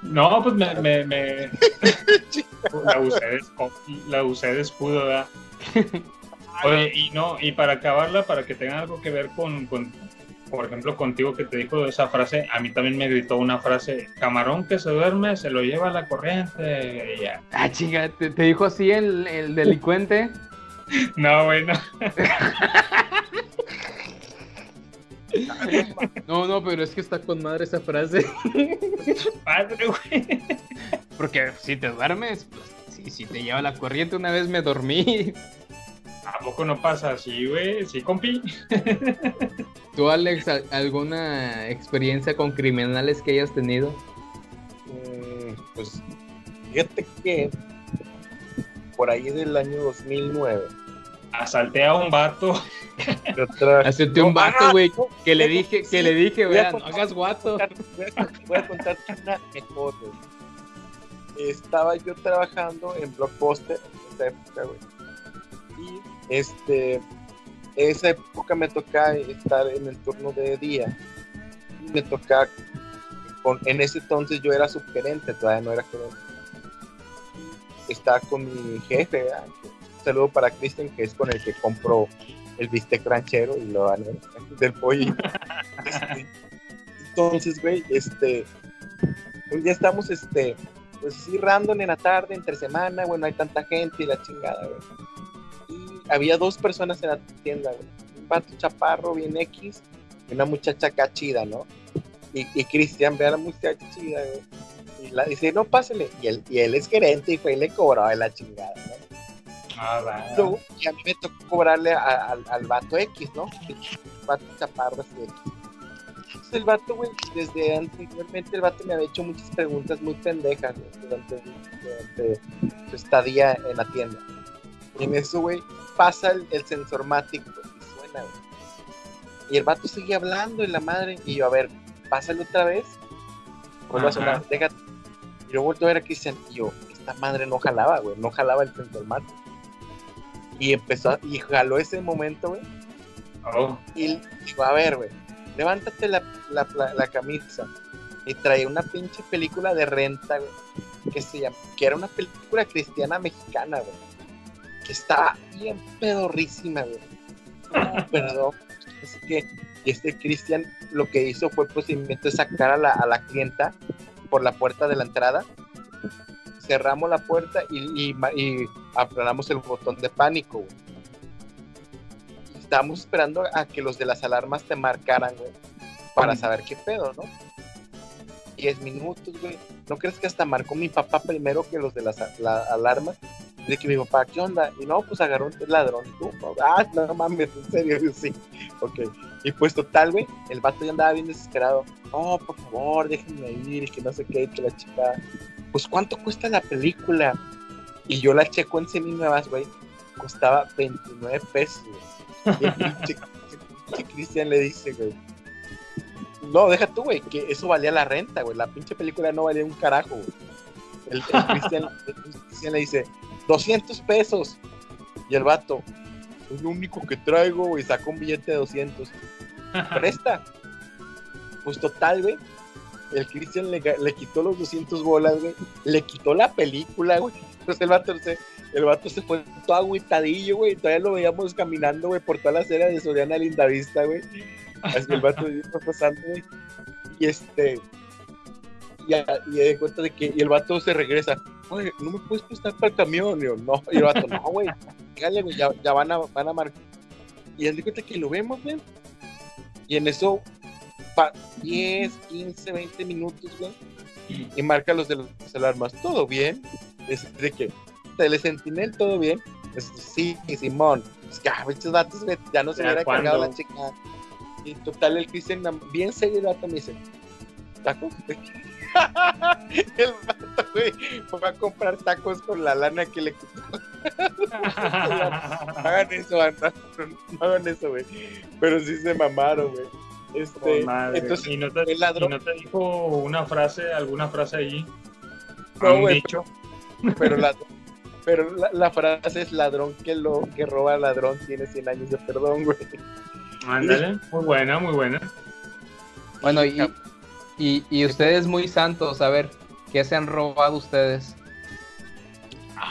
No, pues me, me, me- [LAUGHS] la usé de la usé de escudo, ¿verdad? Oye, y no, y para acabarla, para que tenga algo que ver con, con, por ejemplo, contigo que te dijo esa frase, a mí también me gritó una frase, camarón que se duerme, se lo lleva la corriente, y ya.
Ah, chinga, ¿te, te dijo así el, el delincuente? [LAUGHS]
No, bueno. [LAUGHS]
No, no, pero es que está con madre esa frase. [LAUGHS]
Padre, güey.
Porque si te duermes, pues sí, si te lleva la corriente, una vez me dormí.
¿A poco no pasa así, güey? ¿Sí, compi?
¿Tú, Alex, al- alguna experiencia con criminales que hayas tenido?
Mm, Pues fíjate que por ahí del año 2009.
Asalté a un vato. [LAUGHS]
Acepté un vato,
ah,
güey, que le dije,
sí,
que le dije, vea, no
contar-
hagas guato.
Voy a, contarte una mejor, güey. Estaba yo trabajando en Blockbuster en esa época, güey. Y este, esa época me tocaba estar en el turno de día. Y me tocaba, con, en ese entonces yo era subgerente, todavía no era gerente. Estaba con mi jefe, ¿verdad? Saludo para Cristian, que es con el que compro el bistec ranchero y lo dan del pollo. Entonces, güey, este, un día estamos, este, pues así random en la tarde, entre semana, güey, no hay tanta gente y la chingada, güey. Y había dos personas en la tienda, güey. Un vato chaparro, bien X, y una muchacha acá chida, ¿no? Y, y Cristian ve a la muchacha chida, güey. Y la dice, no, pásale. Y él, y él es gerente y fue y le cobró de la chingada, ¿no?
Ah.
Luego, y a mí me tocó cobrarle a- al- al vato X, ¿no? El vato chaparro X. Entonces el vato, güey, desde anteriormente el vato me había hecho muchas preguntas muy pendejas durante, durante su estadía en la tienda. Y en eso, güey, pasa el, el sensormatic güey, y suena, güey. Y el vato seguía hablando y la madre, y yo, a ver, pásale otra vez. vuelve a sonar, déjate. Y luego vuelto a ver a Cristian y yo, esta madre no jalaba, güey, no jalaba el centro Y empezó, y jaló ese momento, güey.
Oh,
Y digo, a ver, güey, levántate la, la, la- la camisa. Y trae una pinche película de renta, güey, que se llama, que era una película cristiana mexicana, güey. Que estaba bien pedorrísima, güey. No, [LAUGHS] perdón. Así que, este Cristian lo que hizo fue procedimiento de sacar a la, a la clienta por la puerta de la entrada. Cerramos la puerta y, y, y aplanamos el botón de pánico, güey estábamos esperando a que los de las alarmas te marcaran, güey, para saber qué pedo, ¿no? 10 minutos, güey. ¿No crees que hasta marcó mi papá primero que los de las la alarmas? De que mi papá, ¿qué onda? Y no, pues agarró un ladrón. Y tú, ah, no mames, en serio, Yo, [LAUGHS] sí. Ok. Y pues total, güey, el vato ya andaba bien desesperado. Oh, por favor, déjenme ir, y que no sé qué, que la chica. Pues, ¿cuánto cuesta la película? Y yo la checo en seminuevas, güey. Costaba 29 pesos, güey. Y el pinche, Cristian le dice, güey. No, deja tú, güey, que eso valía la renta, güey. La pinche película no valía un carajo, güey. El, el Cristian le dice, 200 pesos. Y el vato, es lo único que traigo, güey. Saca un billete de 200. Presta. Pues total, güey. El Cristian le, quitó los 200 bolas, güey. Le quitó la película, güey. Entonces el vato se, el vato se fue todo agüitadillo, güey. Todavía lo veíamos caminando, güey, por toda la acera de Soriana Lindavista, güey. Así el vato iba pasando, güey. Y este. Y, y de cuenta de que y el vato se regresa. Oye, ¿no me puedes prestar para el camión? Y yo, no. Y el vato, no, güey. Ya, ya van a, van a marcar. Y él de cuenta que lo vemos, güey. Y en eso, 10, 15, 20 minutos, güey. Y marca los de las alarmas. ¿Todo bien? Es de que, Telesentinel, ¿todo bien? Es, sí, Simón. Es que, ah, estos datos, güey, ya no se
¿Ya
hubiera cargado la chica. Y total, el Cristian, bien serio, el vato me dice, ¿tacos? [LAUGHS] el vato, güey, fue a comprar tacos con la lana que le quitó. [LAUGHS] hagan eso, banda. No hagan eso, güey. Pero sí se mamaron, güey. Este,
con madre.
entonces,
¿Y, no te,
el ladrón-
y no te dijo una frase, alguna frase ahí?
No,
¿Un
güey,
dicho?
pero la, [LAUGHS] pero la, la frase es ladrón que lo que roba ladrón tiene 100 años de perdón, güey.
Ándale, muy buena, muy buena.
Bueno, y, y, y ustedes muy santos, a ver, ¿qué se han robado ustedes?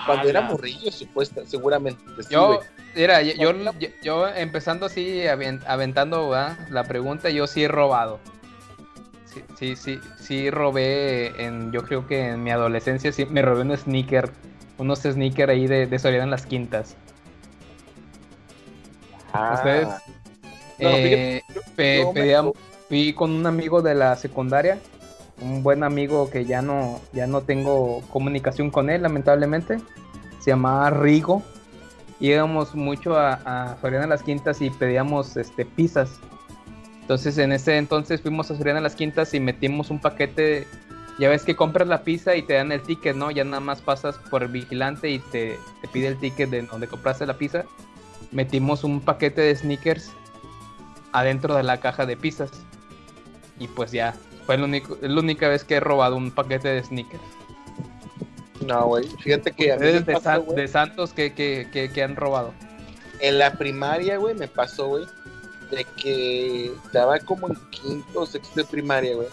Cuando era
Ala.
morrillo, supuesta, seguramente. sí,
Yo. Mira, yo, yo, yo empezando así, aven- aventando ¿verdad? la pregunta, yo sí he robado. Sí, sí, sí, sí robé en, yo creo que en mi adolescencia sí me robé un sneaker, unos sneakers ahí de, de Soriana en las quintas.
Ah,
Ustedes,
No,
eh,
yo-
pe- pedía- fui con un amigo de la secundaria, un buen amigo que ya no, ya no tengo comunicación con él, lamentablemente. Se llamaba Rigo. Íbamos mucho a, a Soriana Las Quintas y pedíamos este, pizzas. Entonces en ese entonces fuimos a Soriana Las Quintas y metimos un paquete. Ya ves que compras la pizza y te dan el ticket, ¿no? Ya nada más pasas por el vigilante y te, pide el ticket de donde compraste la pizza. Metimos un paquete de sneakers adentro de la caja de pizzas. Y pues ya, fue la única vez que he robado un paquete de sneakers.
No, güey. Fíjate que a mí
de,
pasó,
San-
güey,
de Santos que, que, que, que han robado.
en la primaria, güey, me pasó, güey, de que estaba como en quinto o sexto de primaria, güey.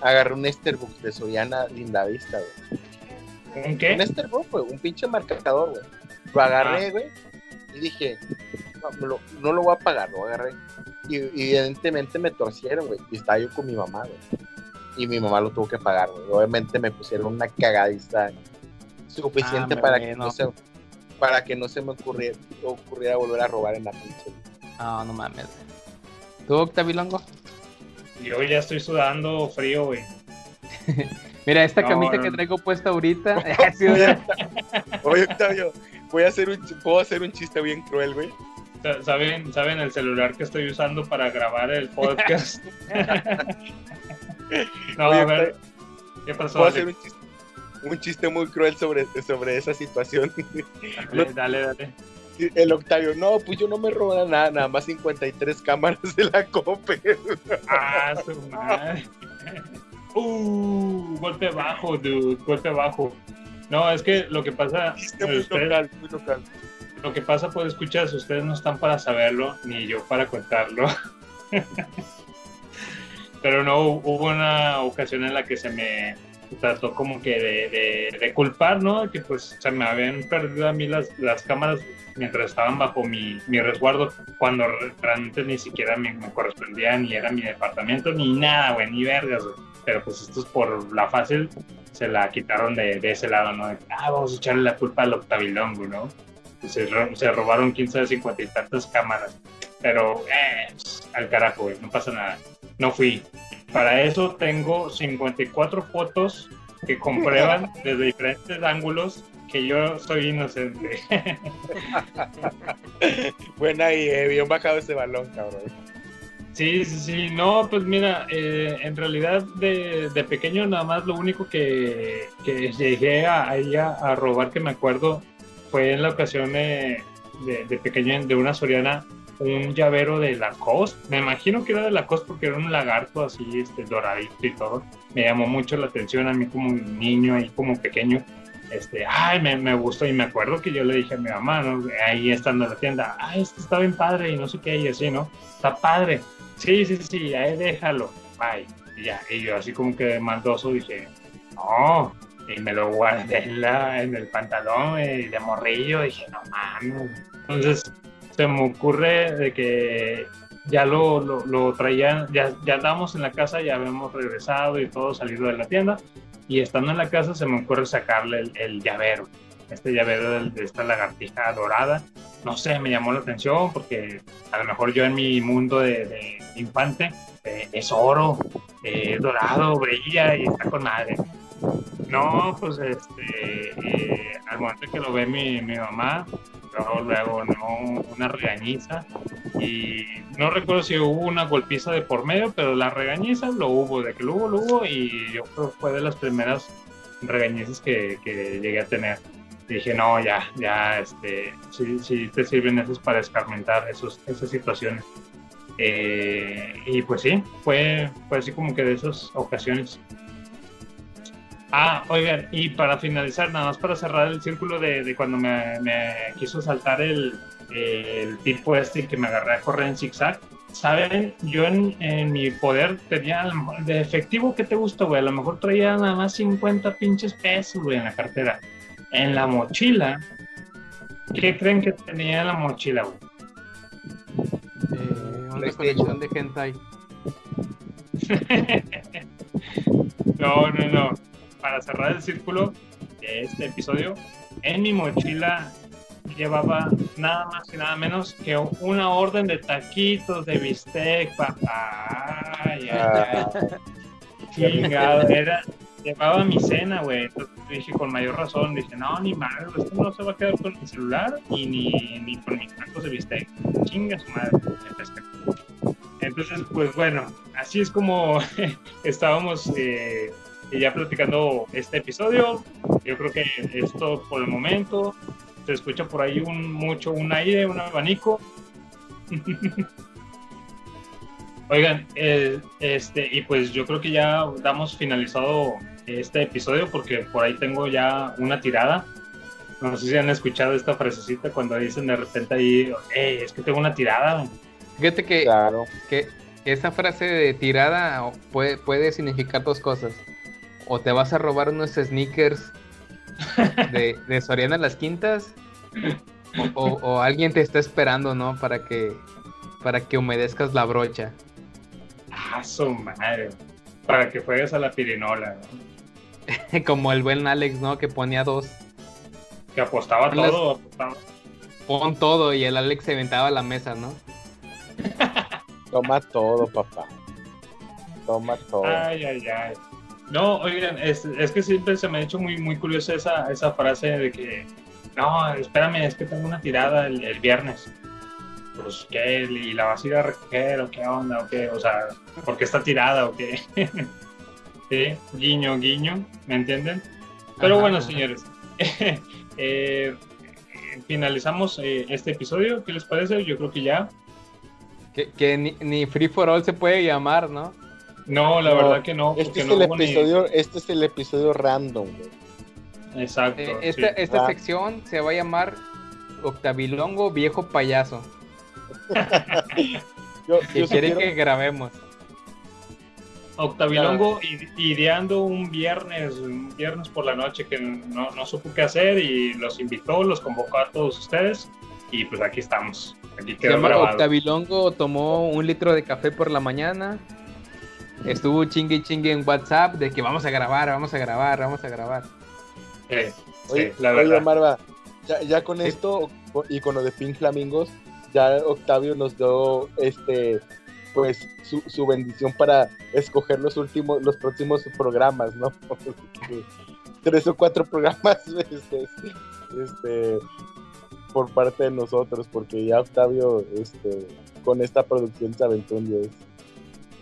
Agarré un Esterbook de Soriana Lindavista, güey.
¿Un
Un
qué?
Esterbook, güey, un pinche marcador, güey. Lo agarré, güey, y dije, no, me lo- no lo voy a pagar, lo agarré. Y, y evidentemente me torcieron, güey. Y estaba yo con mi mamá, güey. Y mi mamá lo tuvo que pagar, güey. Obviamente me pusieron una cagadista suficiente
Ah,
para que no se para que no se me ocurriera, ocurriera volver a robar en la pinche.
No, no mames. ¿Tú, Octavilongo?
Yo ya estoy sudando frío, güey. [LAUGHS]
Mira, esta
No,
camisa
no,
que traigo puesta ahorita. [LAUGHS] [LAUGHS]
Oye, Octavio, voy a hacer un, puedo hacer un chiste bien cruel, güey.
Sa- ¿Saben, ¿Saben el celular que estoy usando para grabar el podcast? no,
Oye,
a ver. ¿Qué pasó?
Puedo hacer un chiste, un chiste muy cruel sobre, sobre esa situación.
Dale, dale, dale.
El Octavio, no, pues yo no me robo nada, nada más 53 cámaras de la COPE.
Ah, su madre. Uh, golpe bajo, dude, golpe bajo. No, es que lo que pasa...
muy
ustedes-
local, muy local.
Lo que pasa, pues escuchas, ustedes no están para saberlo, ni yo para contarlo. [LAUGHS] Pero no, hubo una ocasión en la que se me trató como que de, de- de culpar, ¿no? Que pues se me habían perdido a mí las, las cámaras mientras estaban bajo mi, mi resguardo, cuando re- realmente ni siquiera me, me correspondía, ni era mi departamento, ni nada, güey, ni vergas, güey. Pero pues estos por la fácil se la quitaron de, de ese lado, ¿no? De, ah, vamos a echarle la culpa al octavilongo, ¿no? Se, se robaron 15 de 50 y tantas cámaras. Pero, eh, al carajo, güey, no pasa nada. No fui. Para eso tengo 54 fotos que comprueban [LAUGHS] desde diferentes ángulos que yo soy inocente. [LAUGHS]
Buena y eh, bien bajado ese balón, cabrón.
Sí, sí, sí. No, pues mira, eh, en realidad de, de pequeño nada más lo único que, que llegué a, a, a robar que me acuerdo fue en la ocasión de, de, pequeño de una soriana un llavero de Lacoste. Me imagino que era de Lacoste porque era un lagarto así, este, doradito y todo. Me llamó mucho la atención a mí como un niño ahí como pequeño. Este, ay, me, me gustó y me acuerdo que yo le dije a mi mamá, ¿no? ahí estando en la tienda, ay, este está bien padre y no sé qué, y así, ¿no? Está padre. Sí, sí, sí, ahí déjalo. Bye. Y ya, y yo así como que maldoso dije, no. Y me lo guardé en, la- en el pantalón y de morrillo. Dije, no mames. Entonces se me ocurre de que ya lo, lo, traían, ya, ya andábamos en la casa, ya habíamos regresado y todo salido de la tienda. Y estando en la casa se me ocurre sacarle el, llavero. Este llavero de esta lagartija dorada. No sé, me llamó la atención porque a lo mejor yo en mi mundo de, de infante eh, es oro, eh, dorado, brilla y está con madre. No, pues este, eh, al momento que lo ve mi, mi mamá, luego, luego no, una regañiza y no recuerdo si hubo una golpiza de por medio, pero la regañiza lo hubo, de que lo hubo, lo hubo y yo creo que fue de las primeras regañizas que, que llegué a tener. Dije, no, ya, ya, este, sí, sí te sirven esos para escarmentar esos, esas situaciones. Eh, y pues sí, fue, fue así como que de esas ocasiones. Ah, oigan, y para finalizar, nada más para cerrar el círculo de, de cuando me, me quiso saltar el, el tipo este que me agarré a correr en zigzag. Saben, yo en, en mi poder tenía, a lo mejor- de efectivo, ¿qué te gusta, güey? A lo mejor traía nada más 50 pinches pesos, güey, en la cartera. En la mochila, ¿qué creen que tenía en la mochila, güey?
Eh, una colección de hentai. [LAUGHS]
No, no, no. Para cerrar el círculo de este episodio, en mi mochila llevaba nada más y nada menos que una orden de taquitos de bistec, papá. Ay, ay. [LAUGHS] Chingado, era, llevaba mi cena, güey. Entonces dije con mayor razón, dije, no, ni madre, esto no se va a quedar con mi celular y ni, ni con mis tacos de bistec. Chinga su madre. Entonces, pues bueno, así es como [LAUGHS] estábamos eh, ya platicando este episodio. Yo creo que es todo por el momento. Se escucha por ahí un, mucho un aire, un abanico. [LAUGHS] Oigan, eh, este, y pues yo creo que ya damos finalizado este episodio porque por ahí tengo ya una tirada. No sé si han escuchado esta frasecita cuando dicen de repente ahí, "Ey, es que tengo una tirada.
Fíjate que,
Claro.
que esa frase de tirada puede, puede significar dos cosas. O te vas a robar unos sneakers [LAUGHS] de, de Soriana Las Quintas, o, o- o alguien te está esperando, ¿no? Para que, para que humedezcas la brocha.
Ah, su madre. Para que juegues a la pirinola, ¿no? [LAUGHS]
Como el buen Alex, ¿no? Que ponía dos.
Que apostaba
Las-
todo. apostaba.
Pon todo y el Alex se aventaba a la mesa, ¿no?
Toma todo, papá. Toma todo.
Ay, ay, ay. No, oigan, es, es que siempre se me ha hecho muy, muy curiosa esa, esa frase de que, no, espérame, es que tengo una tirada el, el viernes. Pues, ¿qué? ¿Y la vas a ir a recoger o qué onda? ¿O qué? O sea, ¿por qué está tirada o qué? [LAUGHS] sí, guiño, guiño, ¿me entienden? Pero
Ajá,
bueno,
ajá.
señores, [LAUGHS] eh, finalizamos eh, este episodio. ¿Qué les parece? Yo creo que ya.
Que, que ni, ni Free for All se puede llamar, ¿no?
No, la
No,
verdad que no,
Este
porque
es
no
el
ni-
episodio, este es el episodio random, güey.
Exacto.
Eh,
sí.
esta esta
Ah.
sección se va a llamar Octavilongo Viejo Payaso. [LAUGHS]
Yo,
Que
yo
quiere que grabemos.
Octavilongo ide- ideando un viernes, un viernes por la noche que no, no supo qué hacer y los invitó, los convocó a todos ustedes y pues aquí estamos. Aquí
Se
quedó
llama
grabado.
Octavilongo tomó un litro de café por la mañana. Estuvo chingue y chingue en WhatsApp de que vamos a grabar, vamos a grabar, vamos a grabar.
Oye,
la
oye. Marva, ya, ya con esto y con lo de Pink Flamingos, ya Octavio nos dio este pues su, su bendición para escoger los últimos, los próximos programas, ¿no? [LAUGHS] Tres o cuatro programas [LAUGHS] este, este, por parte de nosotros, porque ya Octavio este, con esta producción se aventó un 10.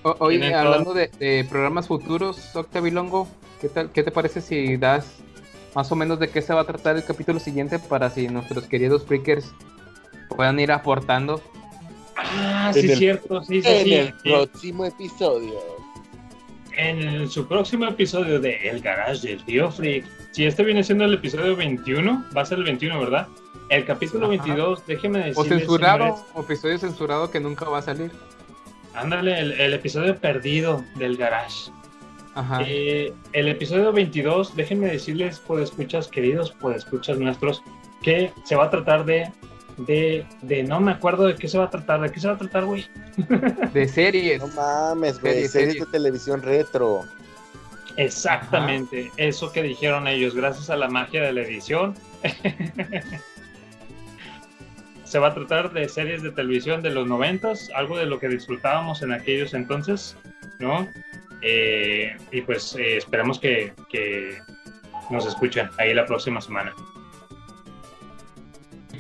O- oye, hablando de, de programas futuros, Octavilongo, ¿qué tal, qué te parece si das más o menos de qué se va a tratar el capítulo siguiente para si nuestros queridos freakers puedan ir aportando?
Ah, sí,
el-
cierto, sí, sí,
En
sí.
el
Sí.
próximo episodio.
En el- su próximo episodio de El Garage del Tío Freak. Si este viene siendo el episodio 21, va a ser el 21, ¿verdad? El capítulo
Ajá.
22, déjeme decirles.
O censurado,
señores,
o episodio censurado que nunca va a salir.
Ándale, el, el episodio perdido del Garage.
Ajá.
Eh, el episodio 22, déjenme decirles, escuchas queridos, escuchas nuestros, que se va a tratar de, de, de, no me acuerdo de qué se va a tratar, de qué se va a tratar, güey. [LAUGHS]
De series.
No mames, güey,
Series,
series
series.
de televisión retro.
Exactamente, eso que dijeron ellos, gracias a la magia de la edición. [LAUGHS] se va a tratar de series de televisión de los noventas, algo de lo que disfrutábamos en aquellos entonces, ¿no? Eh, y pues eh, esperamos que, nos escuchen ahí la próxima semana.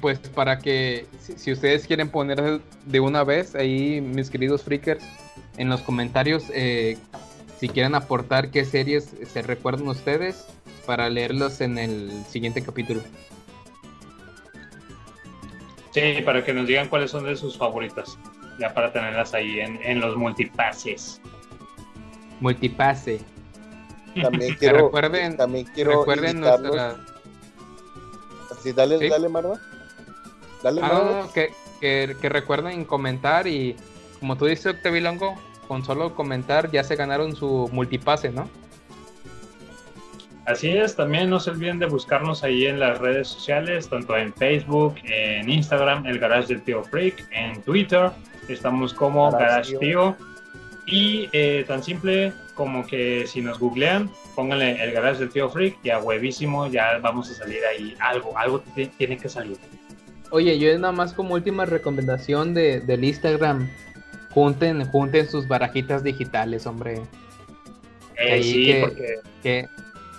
Pues para que, si, si ustedes quieren poner de una vez ahí, mis queridos freakers, en los comentarios, eh, si quieren aportar qué series se recuerdan ustedes para leerlos en el siguiente capítulo.
Sí, para que nos digan cuáles son de sus favoritas, ya para tenerlas ahí en, en los multipases.
Multipase.
También
Que [LAUGHS]
quiero,
recuerden-
también quiero
Recuerden nuestra...
Sí, dale,
¿Sí?
dale, Marva. Dale,
Ah, no,
Marva.
no, que, que, que recuerden comentar y como tú dices, Octavilongo, con solo comentar ya se ganaron su multipase, ¿no?
Así es, también no se olviden de buscarnos ahí en las redes sociales, tanto en Facebook, en Instagram, el Garage del Tío Freak, en Twitter, estamos como
Garage
Garage
Tío.
Tío. Y eh, tan simple como que si nos googlean, pónganle el Garage del Tío Freak y a huevísimo ya vamos a salir ahí. Algo, algo tiene que salir.
Oye, yo nada más como última recomendación de, del Instagram, junten, junten sus barajitas digitales, hombre.
Eh,
Ahí
sí,
que-
porque
Que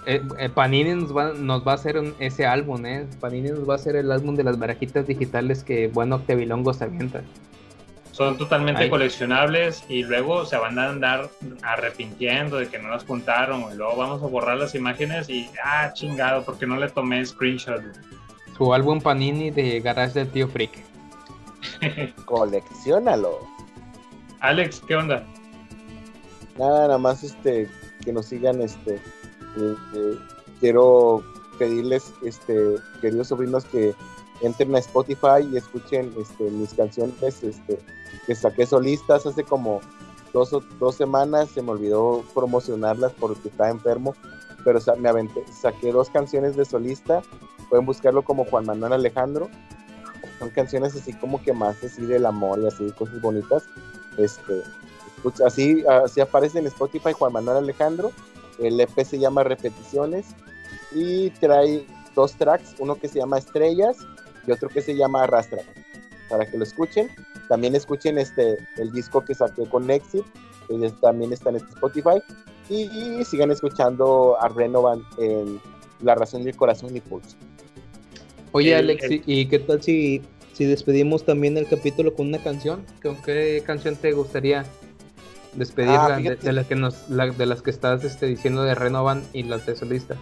eh, eh, Panini nos va, nos va a hacer un- ese álbum, ¿eh? Panini nos va a hacer el álbum de las barajitas digitales que bueno Octavilongo se avienta.
son totalmente
Ahí.
coleccionables y luego se van a andar arrepintiendo de que no las juntaron y luego vamos a borrar las imágenes y ah chingado porque no le tomé screenshot
Su álbum Panini de Garage del Tío Freak. [LAUGHS]
Colecciónalo.
Alex qué onda
Nada, nada más este, que nos sigan, este, eh, quiero pedirles, este, queridos sobrinos, que entren a Spotify y escuchen este, mis canciones, este, que saqué solistas hace como dos, o- dos semanas, se me olvidó promocionarlas porque estaba enfermo, pero sa- me aventé, saqué dos canciones de solista, pueden buscarlo como Juan Manuel Alejandro, son canciones así como que más así del amor y así, cosas bonitas, este, escucha, así, así aparece en Spotify Juan Manuel Alejandro, el EP se llama Repeticiones y trae dos tracks, uno que se llama Estrellas y otro que se llama Arrastra, para que lo escuchen. También escuchen este el disco que saqué con Exit, que también está en este Spotify y, y sigan escuchando a Renovan en La Razón del Corazón y Pulso.
Oye, Alex,
el-
¿y- ¿y qué tal si, si despedimos también el capítulo con una canción? ¿Con qué canción te gustaría despedirla
Ah,
de, de las que nos, la- de las que estás este, diciendo de Renovan y las de solista?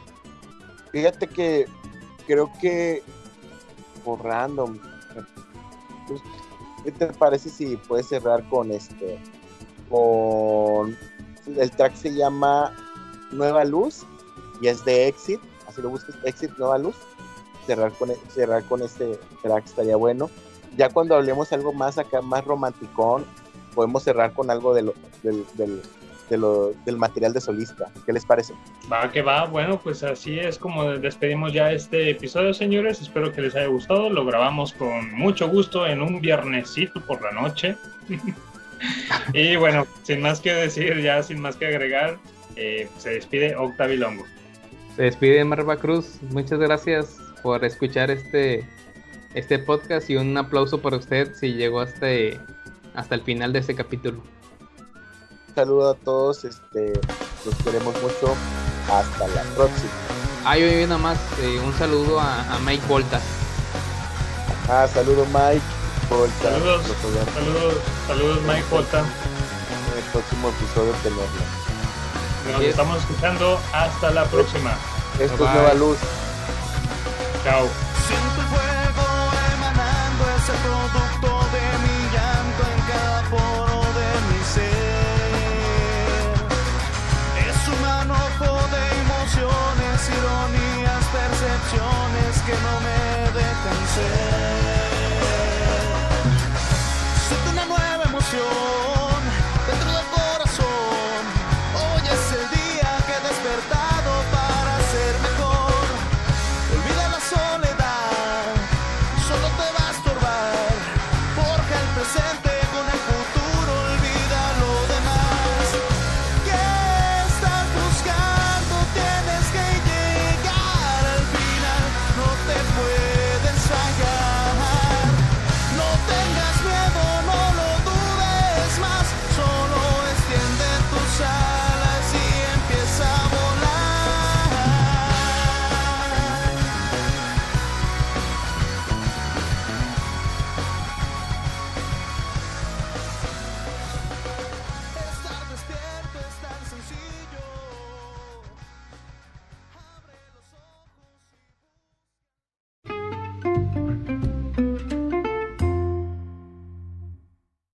Fíjate que creo que por random. pues, ¿Qué te parece si puedes cerrar con este? Con el track se llama Nueva Luz y es de Exit, así lo buscas, Exit Nueva Luz. Cerrar con, cerrar con este track estaría bueno. Ya cuando hablemos algo más acá, más romanticón, podemos cerrar con algo de lo, del, del, de lo- del material de solista. ¿Qué les parece?
Va que va, bueno, pues así es como despedimos ya este episodio, señores. Espero que les haya gustado. Lo grabamos con mucho gusto en un viernesito por la noche. [LAUGHS] y bueno, sin más que decir, ya sin más que agregar, eh, se despide Octavi Longo.
Se despide Marva Cruz. Muchas gracias por escuchar este, este podcast y un aplauso para usted si llegó hasta, hasta el final de este capítulo.
Saludo a todos, este, los queremos mucho. Hasta la próxima.
Ah, yo nada más eh, un saludo a, a Mike Volta.
Ah, saludo Mike. Volta.
Saludos, saludos, saludos Mike Volta.
en el próximo episodio tenerlo.
Nos estamos escuchando. Hasta la próxima.
Esto
Bye,
es Nueva. Luz.
Chao.
myself